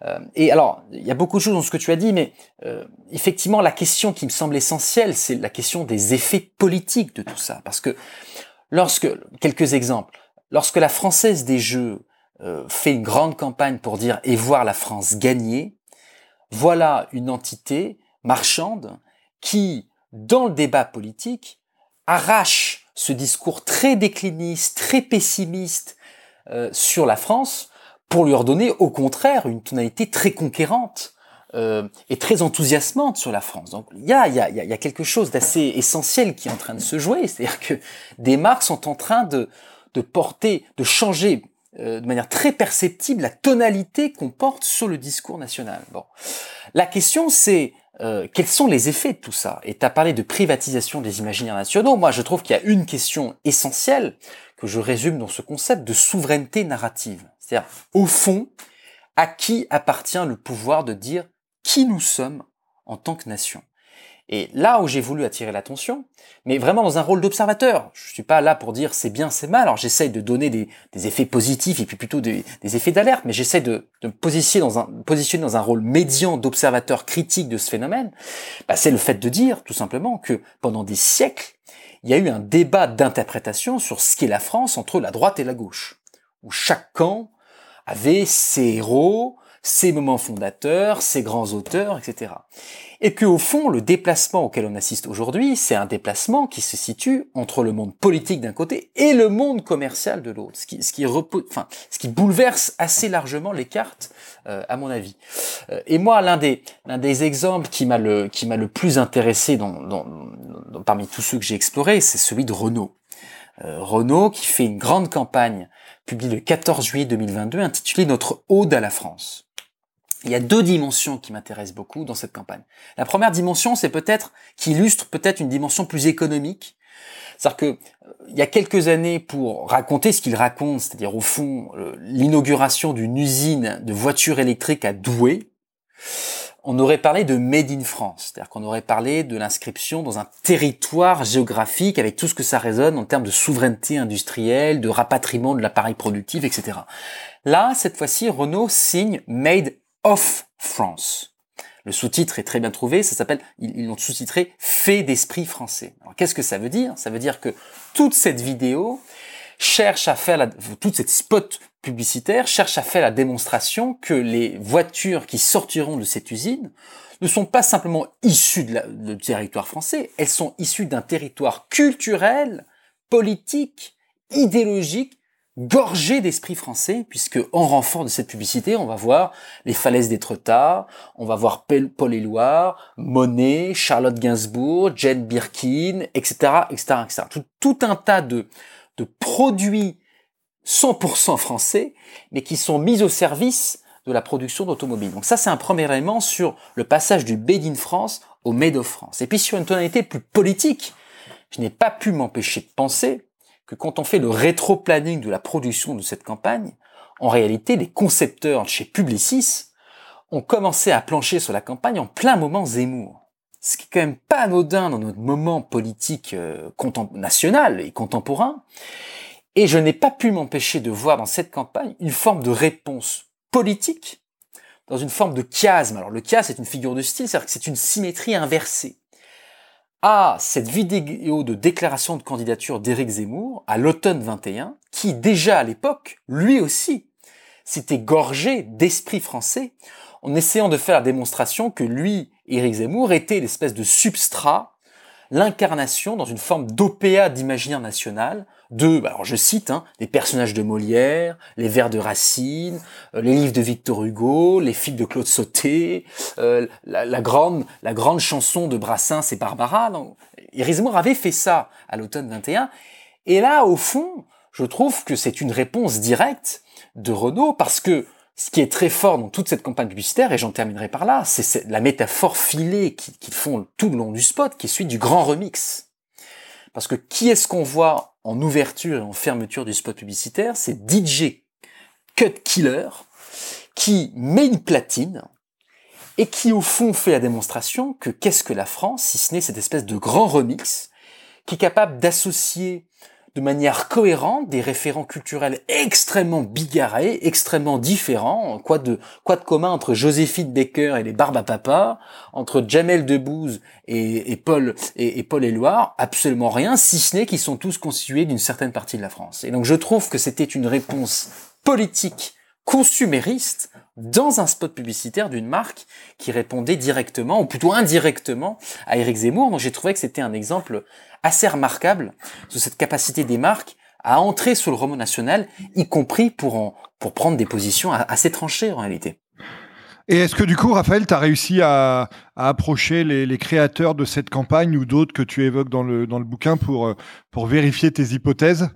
Euh, et alors, il y a beaucoup de choses dans ce que tu as dit, mais euh, effectivement, la question qui me semble essentielle, c'est la question des effets politiques de tout ça. Parce que lorsque, quelques exemples, lorsque la Française des Jeux fait une grande campagne pour dire et voir la France gagner, voilà une entité marchande qui, dans le débat politique, arrache ce discours très décliniste, très pessimiste euh, sur la France pour lui redonner au contraire une tonalité très conquérante euh, et très enthousiasmante sur la France. Donc il y a, quelque chose d'assez essentiel qui est en train de se jouer, c'est-à-dire que des marques sont en train de, de porter, de changer euh, de manière très perceptible la tonalité qu'on porte sur le discours national. Bon, la question c'est euh, quels sont les effets de tout ça? Et tu as parlé de privatisation des imaginaires nationaux. Moi, je trouve qu'il y a une question essentielle que je résume dans ce concept de souveraineté narrative. C'est-à-dire, au fond, à qui appartient le pouvoir de dire qui nous sommes en tant que nation? Et là où j'ai voulu attirer l'attention, mais vraiment dans un rôle d'observateur, je suis pas là pour dire c'est bien, c'est mal, alors j'essaye de donner des, effets positifs et puis plutôt des, effets d'alerte, mais j'essaie de, me positionner dans, un, positionner dans un rôle médian d'observateur critique de ce phénomène, bah, c'est le fait de dire tout simplement que pendant des siècles, il y a eu un débat d'interprétation sur ce qu'est la France entre la droite et la gauche, où chaque camp avait ses héros, ses moments fondateurs, ses grands auteurs, etc. Et que au fond, le déplacement auquel on assiste aujourd'hui, c'est un déplacement qui se situe entre le monde politique d'un côté et le monde commercial de l'autre, ce qui, ce qui, enfin, ce qui bouleverse assez largement les cartes, euh, à mon avis. Euh, et moi, l'un des, l'un des exemples qui m'a le, qui m'a le plus intéressé dans, dans, parmi tous ceux que j'ai explorés, c'est celui de Renault. Euh, Renault qui fait une grande campagne publiée le 14 juillet 2022 intitulée Notre Ode à la France. Il y a deux dimensions qui m'intéressent beaucoup dans cette campagne. La première dimension, c'est peut-être, qui illustre peut-être une dimension plus économique. C'est-à-dire que, euh, il y a quelques années, pour raconter ce qu'il raconte, c'est-à-dire au fond, l'inauguration d'une usine de voitures électriques à Douai, on aurait parlé de Made in France, c'est-à-dire qu'on aurait parlé de l'inscription dans un territoire géographique avec tout ce que ça résonne en termes de souveraineté industrielle, de rapatriement de l'appareil productif, etc. Là, cette fois-ci, Renault signe Made of France. Le sous-titre est très bien trouvé, ça s'appelle, ils l'ont sous-titré Fait d'esprit français. Alors qu'est-ce que ça veut dire? Ça veut dire que toute cette vidéo cherche à faire la, toute cette spot publicitaire cherche à faire la démonstration que les voitures qui sortiront de cette usine ne sont pas simplement issues de du territoire français, elles sont issues d'un territoire culturel, politique, idéologique, gorgé d'esprit français, puisque en renfort de cette publicité, on va voir les falaises d'Étretat, on va voir Paul Éluard, Monet, Charlotte Gainsbourg, Jane Birkin, etc., etc., etc. Tout, un tas de, de produits 100% français, mais qui sont mis au service de la production d'automobiles. Donc ça, c'est un premier élément sur le passage du Made France au Made France. Et puis sur une tonalité plus politique, je n'ai pas pu m'empêcher de penser que quand on fait le rétro-planning de la production de cette campagne, en réalité, les concepteurs chez Publicis ont commencé à plancher sur la campagne en plein moment Zemmour. Ce qui est quand même pas anodin dans notre moment politique euh, national et contemporain. Et je n'ai pas pu m'empêcher de voir dans cette campagne une forme de réponse politique dans une forme de chiasme. Alors le chiasme est une figure de style, c'est-à-dire que c'est une symétrie inversée à cette vidéo de déclaration de candidature d'Éric Zemmour à l'automne 21, qui déjà à l'époque, lui aussi, s'était gorgé d'esprit français en essayant de faire la démonstration que lui, Éric Zemmour, était l'espèce de substrat, l'incarnation dans une forme d'OPA d'imaginaire national de, bah, alors je cite, hein, les personnages de Molière, les vers de Racine, euh, les livres de Victor Hugo, les films de Claude Sauté, euh, la, grande, la grande chanson de Brassens et Barbara. Donc, avait fait ça à l'automne 21. Et là, au fond, je trouve que c'est une réponse directe de Renault parce que ce qui est très fort dans toute cette campagne publicitaire, et j'en terminerai par là, c'est la métaphore filée qu'ils font tout le long du spot, qui est celui du grand remix. Parce que qui est-ce qu'on voit en ouverture et en fermeture du spot publicitaire, c'est DJ Cut Killer qui met une platine et qui au fond fait la démonstration que qu'est-ce que la France, si ce n'est cette espèce de grand remix qui est capable d'associer de manière cohérente des référents culturels extrêmement bigarrés, extrêmement différents. Quoi de, quoi de commun entre Joséphine Baker et les Barbes entre Jamel Debbouze et, Paul et, Paul Absolument rien, si ce n'est qu'ils sont tous constitués d'une certaine partie de la France. Et donc je trouve que c'était une réponse politique consumériste dans un spot publicitaire d'une marque qui répondait directement, ou plutôt indirectement, à Eric Zemmour. Donc j'ai trouvé que c'était un exemple assez remarquable de cette capacité des marques à entrer sur le roman national, y compris pour, pour prendre des positions assez tranchées en réalité.
Et est-ce que du coup, Raphaël, tu as réussi à, approcher les, créateurs de cette campagne ou d'autres que tu évoques dans le, dans le bouquin pour, pour vérifier tes hypothèses?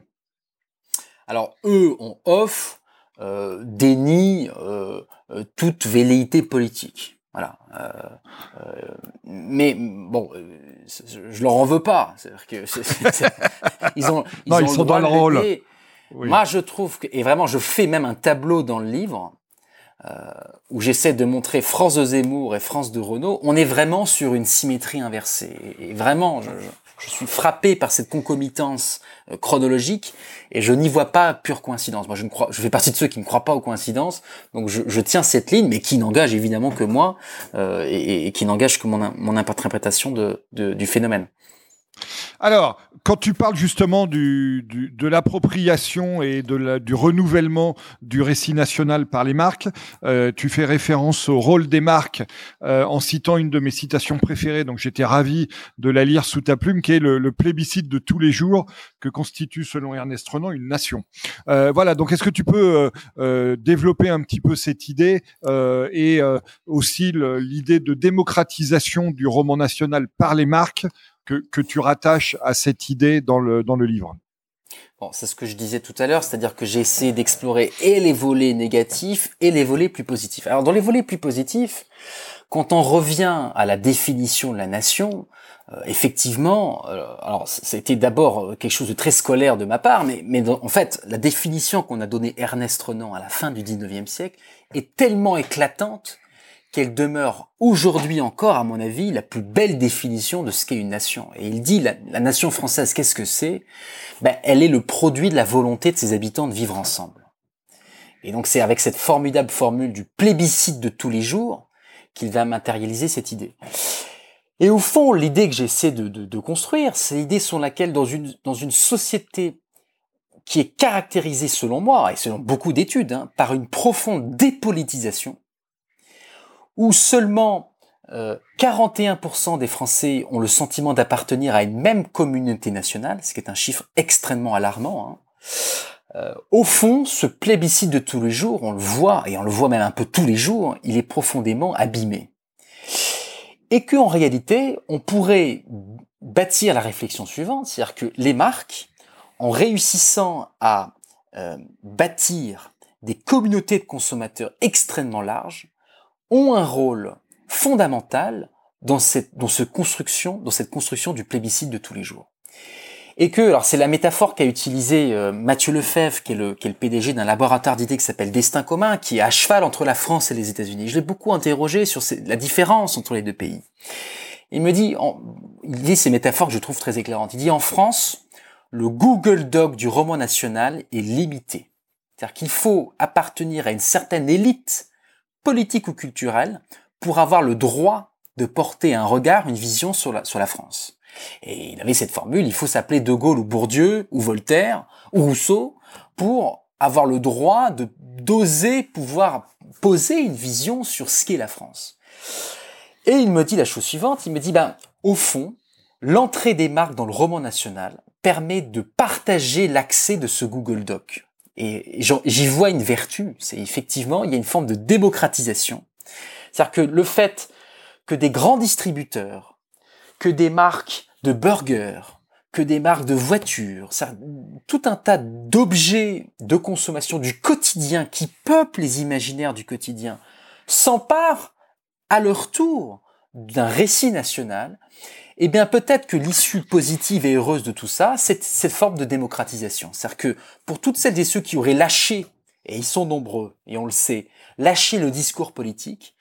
Alors, eux, on offre euh, dénie euh, euh, toute velléité politique. Voilà. mais bon, je leur en veux pas. C'est-à-dire que ils ont,
ils, ont sont dans le rôle.
Moi, je trouve que et vraiment, je fais même un tableau dans le livre euh, où j'essaie de montrer France de Zemmour et France de Renault. On est vraiment sur une symétrie inversée. Et, vraiment, je, je suis frappé par cette concomitance euh, chronologique et je n'y vois pas pure coïncidence. Moi, je ne crois, je fais partie de ceux qui ne croient pas aux coïncidences, donc je, tiens cette ligne, mais qui n'engage évidemment que moi euh, et, qui n'engage que mon, mon interprétation de, du phénomène.
Alors, quand tu parles justement du, du de l'appropriation et de la, du renouvellement du récit national par les marques, euh, tu fais référence au rôle des marques euh, en citant une de mes citations préférées. Donc, j'étais ravi de la lire sous ta plume, qui est le, le, plébiscite de tous les jours que constitue, selon Ernest Renan, une nation. Euh, voilà. Donc, est-ce que tu peux euh, euh, développer un petit peu cette idée et aussi l'idée de démocratisation du roman national par les marques que, tu rattaches à cette idée dans le, livre
c'est ce que je disais tout à l'heure, c'est-à-dire que j'ai essayé d'explorer et les volets négatifs et les volets plus positifs. Alors dans les volets plus positifs, quand on revient à la définition de la nation, euh, effectivement, euh, alors c'était d'abord quelque chose de très scolaire de ma part, mais, mais en fait, la définition qu'on a donnée Ernest Renan à la fin du 19e siècle est tellement éclatante qu'elle demeure aujourd'hui encore, à mon avis, la plus belle définition de ce qu'est une nation. Et il dit, la, nation française, qu'est-ce que c'est? Ben, Elle est le produit de la volonté de ses habitants de vivre ensemble. Et donc c'est avec cette formidable formule du plébiscite de tous les jours qu'il va matérialiser cette idée. Et au fond, l'idée que j'essaie de, de, construire, c'est l'idée sur laquelle, dans une, dans une société qui est caractérisée, selon moi, et selon beaucoup d'études, hein, par une profonde dépolitisation, où seulement 41% euh, des Français ont le sentiment d'appartenir à une même communauté nationale, ce qui est un chiffre extrêmement alarmant. Hein. Euh, au fond, ce plébiscite de tous les jours, on le voit, et on le voit même un peu tous les jours, il est profondément abîmé. Et qu'en réalité, on pourrait bâtir la réflexion suivante, c'est-à-dire que les marques, en réussissant à euh, bâtir des communautés de consommateurs extrêmement larges, ont un rôle fondamental dans cette, dans ce construction, dans cette construction du plébiscite de tous les jours. Et que, alors c'est la métaphore qu'a utilisé euh, Mathieu Lefebvre, qui est le, qui est le PDG d'un laboratoire d'idées qui s'appelle Destin commun, qui est à cheval entre la France et les États-Unis. Je l'ai beaucoup interrogé sur la différence entre les deux pays. Il me dit, il dit ces métaphores que je trouve très éclairantes. Il dit en France, le Google Doc du roman national est limité. C'est-à-dire qu'il faut appartenir à une certaine élite politique ou culturelle pour avoir le droit de porter un regard, une vision sur la, France. Et il avait cette formule, il faut s'appeler De Gaulle ou Bourdieu ou Voltaire ou Rousseau pour avoir le droit de d'oser pouvoir poser une vision sur ce qu'est la France. Et il me dit la chose suivante, il me dit, ben, au fond, l'entrée des marques dans le roman national permet de partager l'accès de ce Google Doc. Et j'y vois une vertu, c'est effectivement, il y a une forme de démocratisation. C'est-à-dire que le fait que des grands distributeurs, que des marques de burgers, que des marques de voitures, tout un tas d'objets de consommation du quotidien qui peuplent les imaginaires du quotidien, s'emparent à leur tour d'un récit national eh bien peut-être que l'issue positive et heureuse de tout ça, c'est cette forme de démocratisation. C'est-à-dire que pour toutes celles et ceux qui auraient lâché, et ils sont nombreux, et on le sait, lâché le discours politique,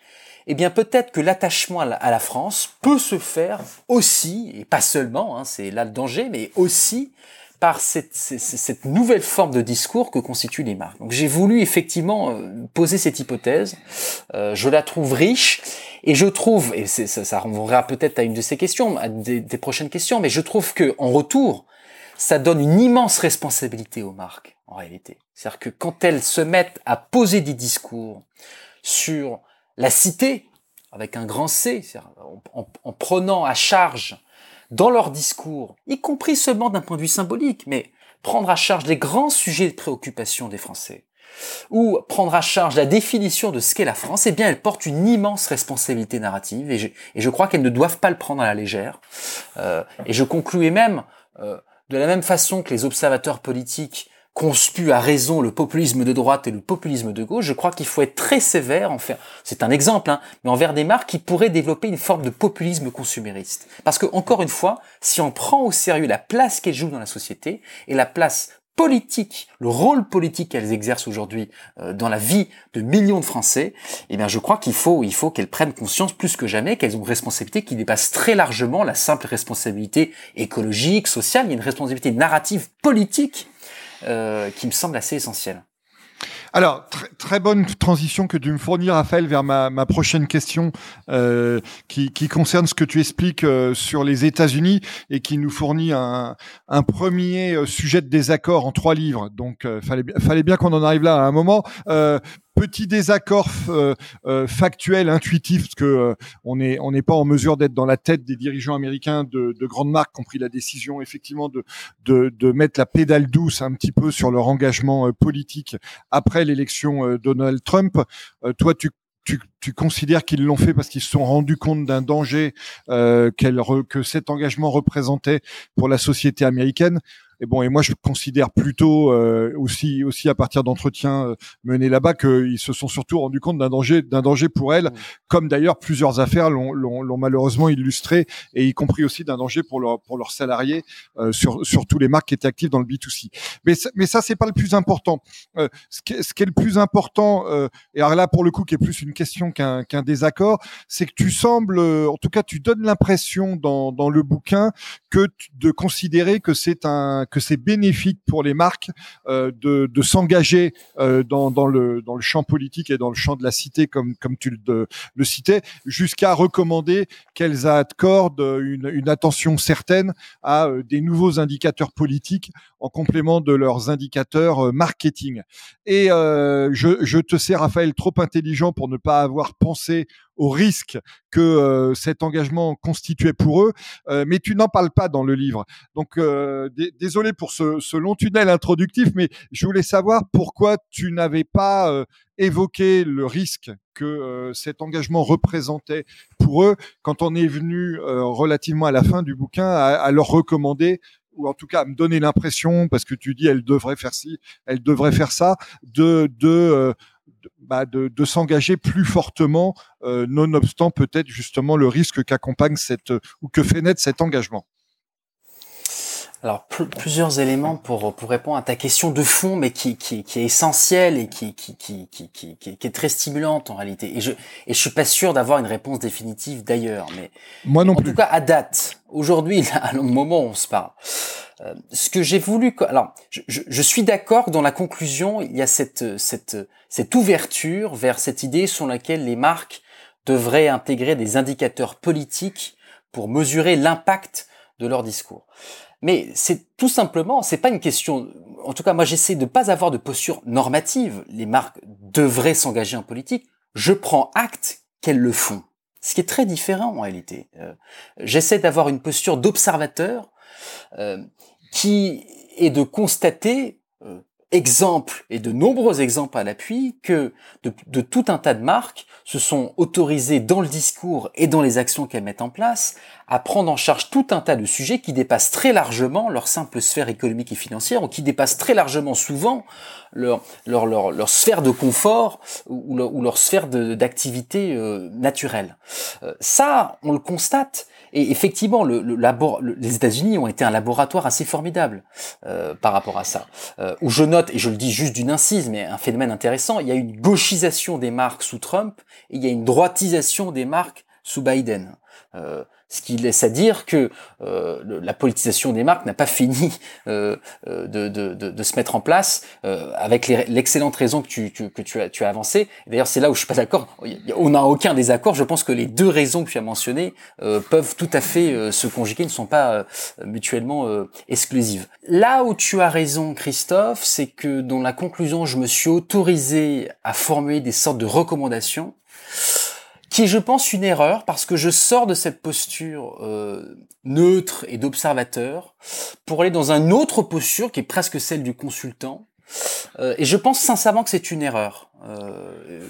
eh bien peut-être que l'attachement à la France peut se faire aussi, et pas seulement, hein, c'est là le danger, mais aussi par cette, cette, nouvelle forme de discours que constituent les marques. Donc j'ai voulu effectivement euh, poser cette hypothèse, euh, je la trouve riche, et je trouve, et ça, ça renverra peut-être à une de ces questions, à des, des, prochaines questions, mais je trouve que en retour, ça donne une immense responsabilité aux marques, en réalité. C'est-à-dire que quand elles se mettent à poser des discours sur la cité, avec un grand C, en, en, prenant à charge dans leur discours, y compris seulement d'un point de vue symbolique, mais prendre à charge les grands sujets de préoccupation des Français, ou prendre à charge la définition de ce qu'est la France, eh bien, elles portent une immense responsabilité narrative, et je, et je crois qu'elles ne doivent pas le prendre à la légère. Euh, et je concluais même, euh, de la même façon que les observateurs politiques conspuent à raison le populisme de droite et le populisme de gauche, je crois qu'il faut être très sévère, en fait, c'est un exemple, hein, mais envers des marques qui pourraient développer une forme de populisme consumériste. Parce que, encore une fois, si on prend au sérieux la place qu'elles jouent dans la société et la place politique, le rôle politique qu'elles exercent aujourd'hui euh, dans la vie de millions de Français, eh bien, je crois qu'il faut, il faut qu'elles prennent conscience plus que jamais qu'elles ont une responsabilité qui dépasse très largement la simple responsabilité écologique, sociale. Il y a une responsabilité narrative politique euh, qui me semble assez essentielle.
Alors, très bonne transition que tu me fournis, Raphaël, vers ma, prochaine question euh, qui, concerne ce que tu expliques euh, sur les États-Unis et qui nous fournit un, premier sujet de désaccord en trois livres. Donc, euh, fallait bien qu'on en arrive là à un moment. Petit désaccord euh, euh, factuel, intuitif, parce que euh, on n'est pas en mesure d'être dans la tête des dirigeants américains de, de grandes marques qui ont pris la décision effectivement de, mettre la pédale douce un petit peu sur leur engagement politique après l'élection Donald Trump. toi, tu considères qu'ils l'ont fait parce qu'ils se sont rendus compte d'un danger que cet engagement représentait pour la société américaine et bon, et moi je considère plutôt euh, aussi aussi à partir d'entretiens euh, menés là-bas qu'ils se sont surtout rendus compte d'un danger d'un danger pour elles, comme d'ailleurs plusieurs affaires l'ont malheureusement illustré, et y compris aussi d'un danger pour leur pour leurs salariés euh, sur sur tous les marques qui étaient actives dans le B2C. Mais mais ça c'est pas le plus important. Euh, ce, qui, ce qui est le plus important, et alors là pour le coup qui est plus une question qu'un qu'un désaccord, c'est que tu sembles, en tout cas tu donnes l'impression dans dans le bouquin que de considérer que c'est un que c'est bénéfique pour les marques euh, de, de s'engager euh, dans, le, dans le champ politique et dans le champ de la cité, comme, comme tu le, citais, jusqu'à recommander qu'elles accordent une, attention certaine à euh, des nouveaux indicateurs politiques en complément de leurs indicateurs marketing. Et je te sais, Raphaël, trop intelligent pour ne pas avoir pensé au risque que euh, cet engagement constituait pour eux, euh, mais tu n'en parles pas dans le livre. Donc euh, désolé pour ce, long tunnel introductif, mais je voulais savoir pourquoi tu n'avais pas évoqué le risque que cet engagement représentait pour eux quand on est venu relativement à la fin du bouquin à, à leur recommander ou en tout cas à me donner l'impression, parce que tu dis elle devrait faire ci, elle devrait faire ça, de, de bah, de, s'engager plus fortement, euh, nonobstant peut-être justement le risque qu'accompagne cette ou que fait naître cet engagement.
Alors plusieurs éléments pour pour répondre à ta question de fond, mais qui qui, qui est essentielle et qui qui, qui qui qui qui est très stimulante en réalité. Et je et je suis pas sûr d'avoir une réponse définitive d'ailleurs, mais
moi non
en
plus.
tout cas à date, aujourd'hui, à le moment où on se parle, euh, ce que j'ai voulu, alors je, je, suis d'accord que dans la conclusion, il y a cette, cette, cette ouverture vers cette idée sur laquelle les marques devraient intégrer des indicateurs politiques pour mesurer l'impact de leur discours. Mais c'est tout simplement, c'est pas une question. En tout cas, moi, j'essaie de pas avoir de posture normative. Les marques devraient s'engager en politique. Je prends acte qu'elles le font. Ce qui est très différent en réalité. Euh, j'essaie d'avoir une posture d'observateur euh, qui est de constater, euh, exemple et de nombreux exemples à l'appui, que de, tout un tas de marques se sont autorisées dans le discours et dans les actions qu'elles mettent en place à prendre en charge tout un tas de sujets qui dépassent très largement leur simple sphère économique et financière ou qui dépassent très largement souvent leur, sphère de confort ou leur, ou leur sphère d'activité euh, naturelle. Euh, ça, on le constate et effectivement, le, le, les États-Unis ont été un laboratoire assez formidable euh, par rapport à ça. Euh, où je note, et je le dis juste d'une incise, mais un phénomène intéressant, il y a une gauchisation des marques sous Trump et il y a une droitisation des marques sous Biden. Euh, ce qui laisse à dire que euh, la politisation des marques n'a pas fini euh, euh de, de, de, de, se mettre en place euh, avec l'excellente raison que tu, que tu as, tu as avancé. D'ailleurs, c'est là où je suis pas d'accord. On n'a aucun désaccord. Je pense que les deux raisons que tu as mentionnées euh, peuvent tout à fait se conjuguer, ne sont pas mutuellement exclusives. Là où tu as raison, Christophe, c'est que dans la conclusion, je me suis autorisé à formuler des sortes de recommandations je pense, une erreur parce que je sors de cette posture euh, neutre et d'observateur pour aller dans une autre posture qui est presque celle du consultant. Euh, et je pense sincèrement que c'est une erreur. Euh,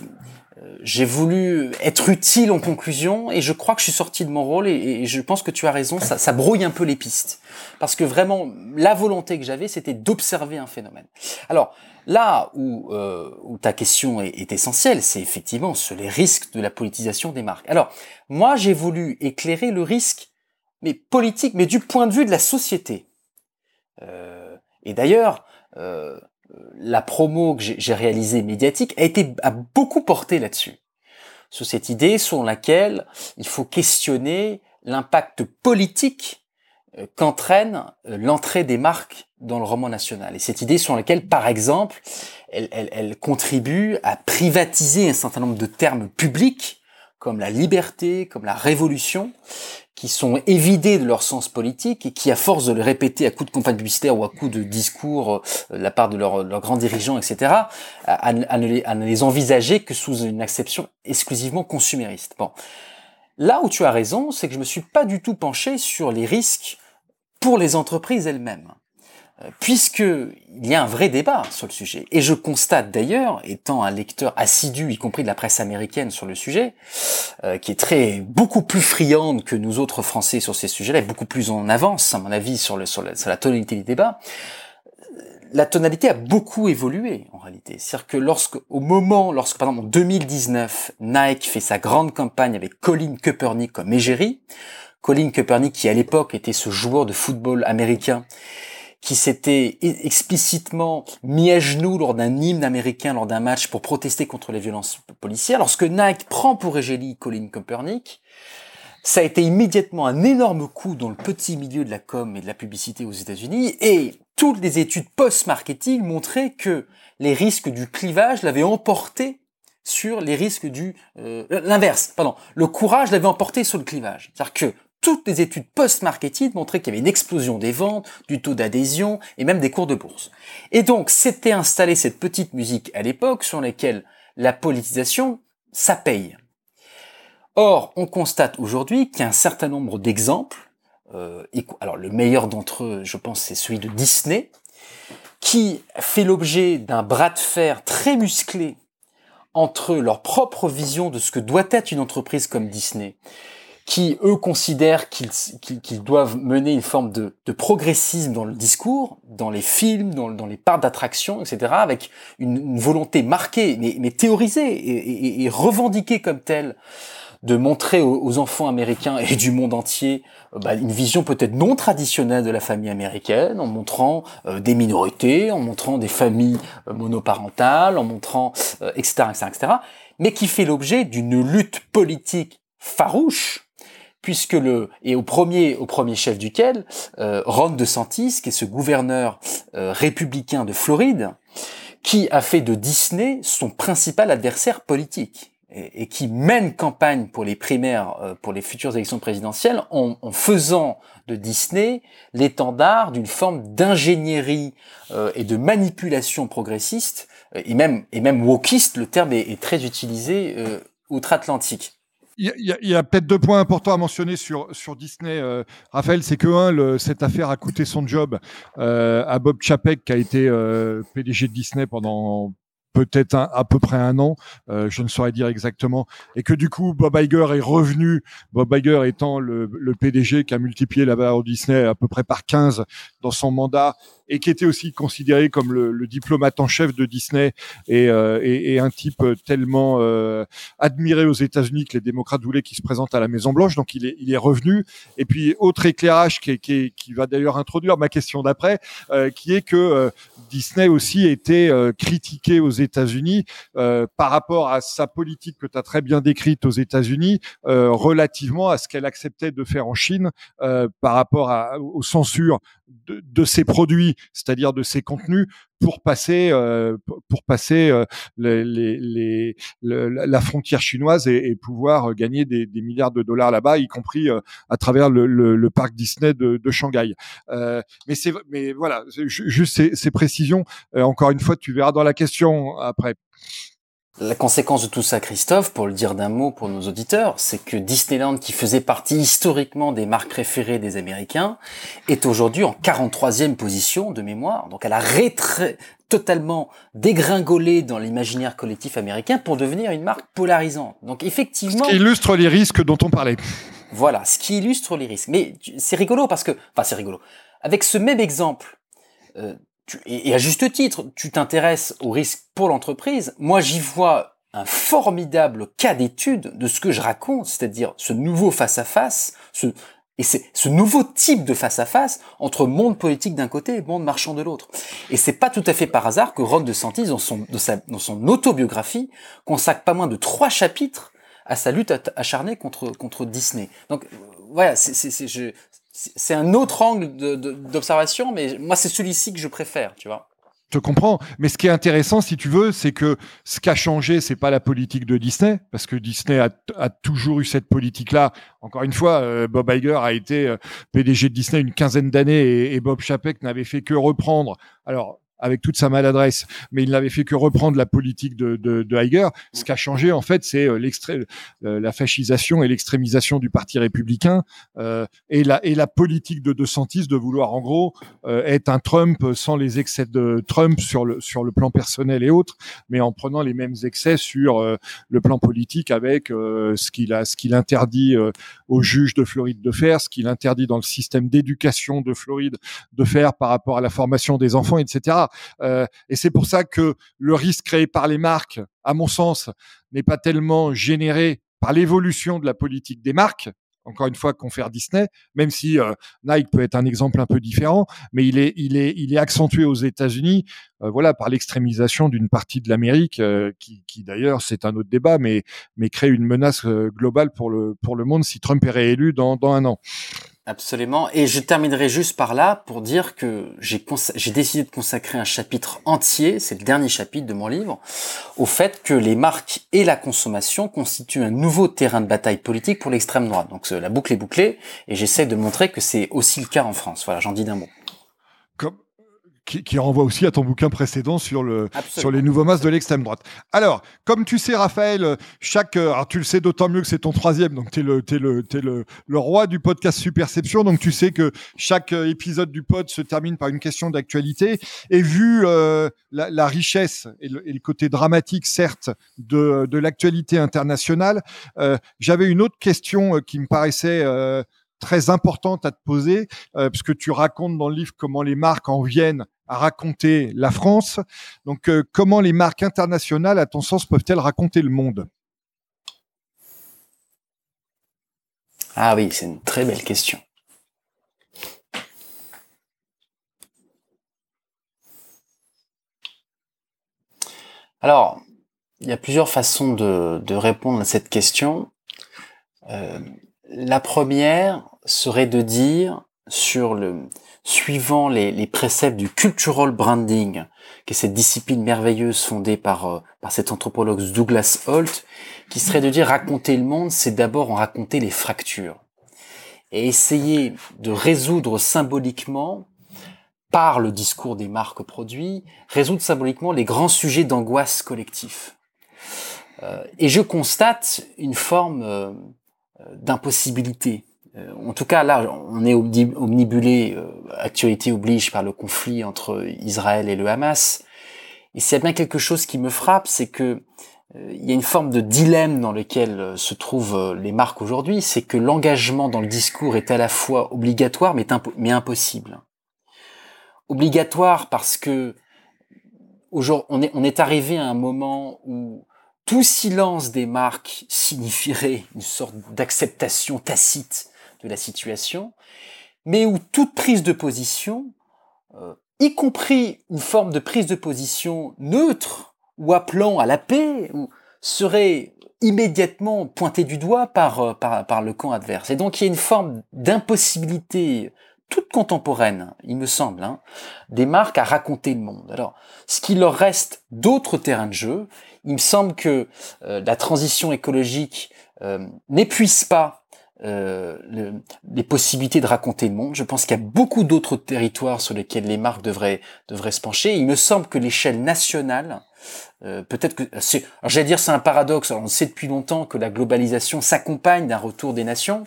j'ai voulu être utile en conclusion et je crois que je suis sorti de mon rôle et, je pense que tu as raison, ça, brouille un peu les pistes. Parce que vraiment, la volonté que j'avais, c'était d'observer un phénomène. Alors, Là où, euh, où ta question est, est essentielle, c'est effectivement sur les risques de la politisation des marques. Alors, moi, j'ai voulu éclairer le risque, mais politique, mais du point de vue de la société. Euh, et d'ailleurs, euh, la promo que j'ai réalisée médiatique a été a beaucoup porté là-dessus, sur cette idée selon laquelle il faut questionner l'impact politique qu'entraîne euh, l'entrée des marques dans le roman national. Et cette idée sur laquelle, par exemple, elle, elle, elle contribue à privatiser un certain nombre de termes publics comme la liberté, comme la révolution, qui sont évidés de leur sens politique et qui, à force de le répéter à coups de campagne publicitaire ou à coups de discours euh, de la part de leurs grands dirigeants, etc., à, ne les, à, ne les, envisager que sous une acception exclusivement consumériste. Bon. Là où tu as raison, c'est que je me suis pas du tout penché sur les risques pour les entreprises elles-mêmes. Euh, puisque il y a un vrai débat sur le sujet. Et je constate d'ailleurs, étant un lecteur assidu, y compris de la presse américaine sur le sujet, euh, qui est très beaucoup plus friande que nous autres Français sur ces sujets-là, et beaucoup plus en avance, à mon avis, sur, le, sur, la, sur la tonalité du débat, la tonalité a beaucoup évolué en réalité. C'est-à-dire que lorsque, au moment, lorsque par exemple en 2019, Nike fait sa grande campagne avec Colin Kaepernick comme égérie, Colin Kaepernick qui à l'époque était ce joueur de football américain qui s'était explicitement mis à genoux lors d'un hymne américain lors d'un match pour protester contre les violences policières. Lorsque Nike prend pour égérie Colin Kaepernick, ça a été immédiatement un énorme coup dans le petit milieu de la com et de la publicité aux États-Unis et toutes les études post-marketing montraient que les risques du clivage l'avaient emporté sur les risques du euh, l'inverse, pardon, le courage l'avait emporté sur le clivage. C'est-à-dire que toutes les études post-marketing montraient qu'il y avait une explosion des ventes, du taux d'adhésion et même des cours de bourse. Et donc, c'était installé cette petite musique à l'époque sur laquelle la politisation, ça paye. Or, on constate aujourd'hui qu'il y a un certain nombre d'exemples, euh, alors le meilleur d'entre eux, je pense, c'est celui de Disney, qui fait l'objet d'un bras de fer très musclé entre leur propre vision de ce que doit être une entreprise comme Disney qui, eux, considèrent qu'ils doivent mener une forme de, progressisme dans le discours, dans les films, dans, les parts d'attraction, etc., avec une, volonté marquée, mais, théorisée et, revendiquée comme telle, de montrer aux, enfants américains et du monde entier euh, bah, une vision peut-être non traditionnelle de la famille américaine, en montrant euh, des minorités, en montrant des familles euh, monoparentales, en montrant etc., etc., etc., mais qui fait l'objet d'une lutte politique farouche puisque le et au premier au premier chef duquel euh, Ron DeSantis, qui est ce gouverneur euh, républicain de Floride, qui a fait de Disney son principal adversaire politique et, qui mène campagne pour les primaires, euh, pour les futures élections présidentielles, en, faisant de Disney l'étendard d'une forme d'ingénierie euh, et de manipulation progressiste et même et même wokiste. Le terme est, est très utilisé outre-Atlantique.
Il y a, peut-être deux points importants à mentionner sur, sur Disney, euh, Raphaël. C'est que, un, cette affaire a coûté son job euh, à Bob Chapek, qui a été euh, PDG de Disney pendant peut-être à peu près un an, je ne saurais dire exactement, et que du coup Bob Iger est revenu, Bob Iger étant le, le PDG qui a multiplié la valeur Disney à peu près par 15 dans son mandat et qui était aussi considéré comme le, le diplomate en chef de Disney et, euh, et, et un type tellement euh, admiré aux États-Unis que les démocrates voulaient qu'il se présente à la Maison Blanche. Donc il est, il est revenu. Et puis autre éclairage qui, qui, qui va d'ailleurs introduire ma question d'après, euh, qui est que euh, Disney aussi était euh, critiqué aux États-Unis par rapport à sa politique que tu as très bien décrite aux États-Unis, relativement à ce qu'elle acceptait de faire en Chine par rapport à, aux censures de, de ses produits c'est-à-dire de ces contenus pour passer euh, pour passer euh, les, les, la frontière chinoise et, pouvoir gagner des, milliards de dollars là-bas, y compris euh, à travers le, parc Disney de, de Shanghai. mais c'est mais voilà, juste ces, ces précisions. encore une fois, tu verras dans la question après.
La conséquence de tout ça, Christophe, pour le dire d'un mot pour nos auditeurs, c'est que Disneyland, qui faisait partie historiquement des marques préférées des Américains, est aujourd'hui en 43e position de mémoire. Donc elle a rétrait totalement dégringolé dans l'imaginaire collectif américain pour devenir une marque polarisante. Donc effectivement...
Ce qui illustre les risques dont on parlait.
Voilà, ce qui illustre les risques. Mais c'est rigolo parce que... Enfin, c'est rigolo. Avec ce même exemple, euh, et, à juste titre, tu t'intéresses au risque pour l'entreprise. Moi, j'y vois un formidable cas d'étude de ce que je raconte, c'est-à-dire ce nouveau face-à-face, ce, et c'est ce nouveau type de face-à-face entre monde politique d'un côté et monde marchand de l'autre. Et c'est pas tout à fait par hasard que Ron DeSantis, dans son, dans son autobiographie, consacre pas moins de trois chapitres à sa lutte acharnée contre, contre Disney. Donc, voilà, c'est, c'est un autre angle d'observation, mais moi c'est celui-ci que je préfère, tu vois.
te comprends. Mais ce qui est intéressant, si tu veux, c'est que ce qui a changé, c'est pas la politique de Disney, parce que Disney a, a toujours eu cette politique-là. Encore une fois, euh, Bob Iger a été euh, PDG de Disney une quinzaine d'années et, et, Bob Chapek n'avait fait que reprendre. Alors, avec toute sa maladresse, mais il n'avait fait que reprendre la politique de, de, de Heiger. Ce qui a changé, en fait, c'est euh, euh, la fascisation et l'extrémisation du Parti républicain euh, et, la, et la politique de De Santis de vouloir, en gros, euh, être un Trump sans les excès de Trump sur le, sur le plan personnel et autres, mais en prenant les mêmes excès sur euh, le plan politique avec euh, ce qu'il a, ce qu'il interdit aux juges de Floride de faire, ce qu'il interdit dans le système d'éducation de Floride de faire par rapport à la formation des enfants, etc. Euh, et c'est pour ça que le risque créé par les marques, à mon sens, n'est pas tellement généré par l'évolution de la politique des marques, encore une fois confère Disney, même si euh, Nike peut être un exemple un peu différent, mais il est il est accentué aux États-Unis, euh, voilà, par l'extrémisation d'une partie de l'Amérique, qui, d'ailleurs c'est un autre débat, mais crée une menace globale pour le monde si Trump est réélu dans un an.
Absolument. Et je terminerai juste par là pour dire que j'ai j'ai décidé de consacrer un chapitre entier, c'est le dernier chapitre de mon livre, au fait que les marques et la consommation constituent un nouveau terrain de bataille politique pour l'extrême droite. Donc la boucle est bouclée et j'essaie de montrer que c'est aussi le cas en France. Voilà, j'en dis d'un mot.
Qui, qui, renvoie aussi à ton bouquin précédent sur le Absolument. sur les nouveaux masses de l'extrême droite. Alors, comme tu sais, Raphaël, chaque alors tu le sais d'autant mieux que c'est ton troisième, donc t'es le t'es le t'es le, le roi du podcast Superception, donc tu sais que chaque épisode du pod se termine par une question d'actualité. Et vu euh, la, la, richesse et le, et le, côté dramatique, certes, de de l'actualité internationale, euh, j'avais une autre question qui me paraissait euh, très importante à te poser, euh, puisque tu racontes dans le livre comment les marques en viennent à raconter la France. Donc, euh, comment les marques internationales, à ton sens, peuvent-elles raconter le monde?
Ah oui, c'est une très belle question. Alors, il y a plusieurs façons de, répondre à cette question. Euh, la première serait de dire sur le suivant les, les, préceptes du cultural branding, qui est cette discipline merveilleuse fondée par, euh, par cet anthropologue Douglas Holt, qui serait de dire raconter le monde, c'est d'abord en raconter les fractures. Et essayer de résoudre symboliquement, par le discours des marques produits, résoudre symboliquement les grands sujets d'angoisse collectif. Euh, et je constate une forme euh, d'impossibilité euh, en tout cas, là, on est omnibulé, euh, actualité oblige, par le conflit entre Israël et le Hamas. Et s'il y a bien quelque chose qui me frappe, c'est que euh, il y a une forme de dilemme dans lequel se trouvent les marques aujourd'hui, c'est que l'engagement dans le discours est à la fois obligatoire mais, mais impossible. Obligatoire parce que on est, on est arrivé à un moment où tout silence des marques signifierait une sorte d'acceptation tacite de la situation, mais où toute prise de position, euh, y compris une forme de prise de position neutre ou appelant à la paix, serait immédiatement pointée du doigt par, euh, par, par le camp adverse. Et donc il y a une forme d'impossibilité toute contemporaine, il me semble, hein, des marques à raconter le monde. Alors, ce qui leur reste d'autres terrains de jeu, il me semble que euh, la transition écologique euh, n'épuise pas euh, le, les possibilités de raconter le monde. Je pense qu'il y a beaucoup d'autres territoires sur lesquels les marques devraient, devraient se pencher. Il me semble que l'échelle nationale euh, peut-être que c'est, j'allais dire c'est un paradoxe. on sait depuis longtemps que la globalisation s'accompagne d'un retour des nations,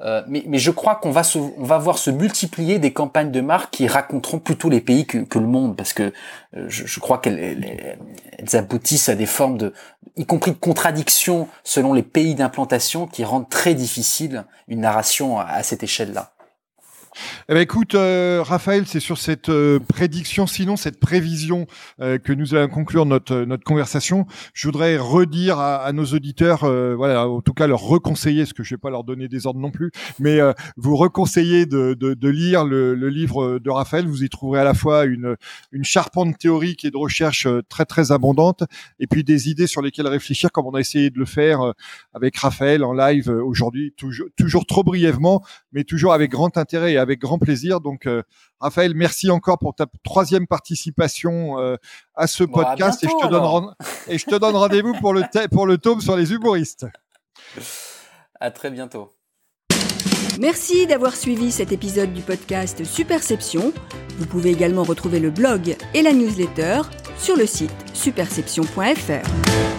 euh, mais, mais, je crois qu'on va se, on va voir se multiplier des campagnes de marques qui raconteront plutôt les pays que, que le monde, parce que euh, je, je, crois qu'elles elles aboutissent à des formes de, y compris de contradictions selon les pays d'implantation, qui rendent très difficile une narration à, à cette échelle-là.
Eh ben, écoute, euh, Raphaël, c'est sur cette euh, prédiction, sinon cette prévision euh, que nous allons conclure notre notre conversation. Je voudrais redire à, à nos auditeurs, euh, voilà, en tout cas leur reconseiller, ce que je vais pas leur donner des ordres non plus, mais euh, vous reconseiller de, de, de lire le, le, livre de Raphaël. Vous y trouverez à la fois une une charpente théorique et de recherche très très abondante, et puis des idées sur lesquelles réfléchir, comme on a essayé de le faire avec Raphaël en live aujourd'hui, toujours toujours trop brièvement, mais toujours avec grand intérêt avec grand plaisir. Donc, euh, Raphaël, merci encore pour ta troisième participation euh, à ce
Bon, à
podcast et, je te donne et je te donne rendez-vous pour le, pour le tome sur les humoristes.
À très bientôt.
Merci d'avoir suivi cet épisode du podcast Superception. Vous pouvez également retrouver le blog et la newsletter sur le site superception.fr.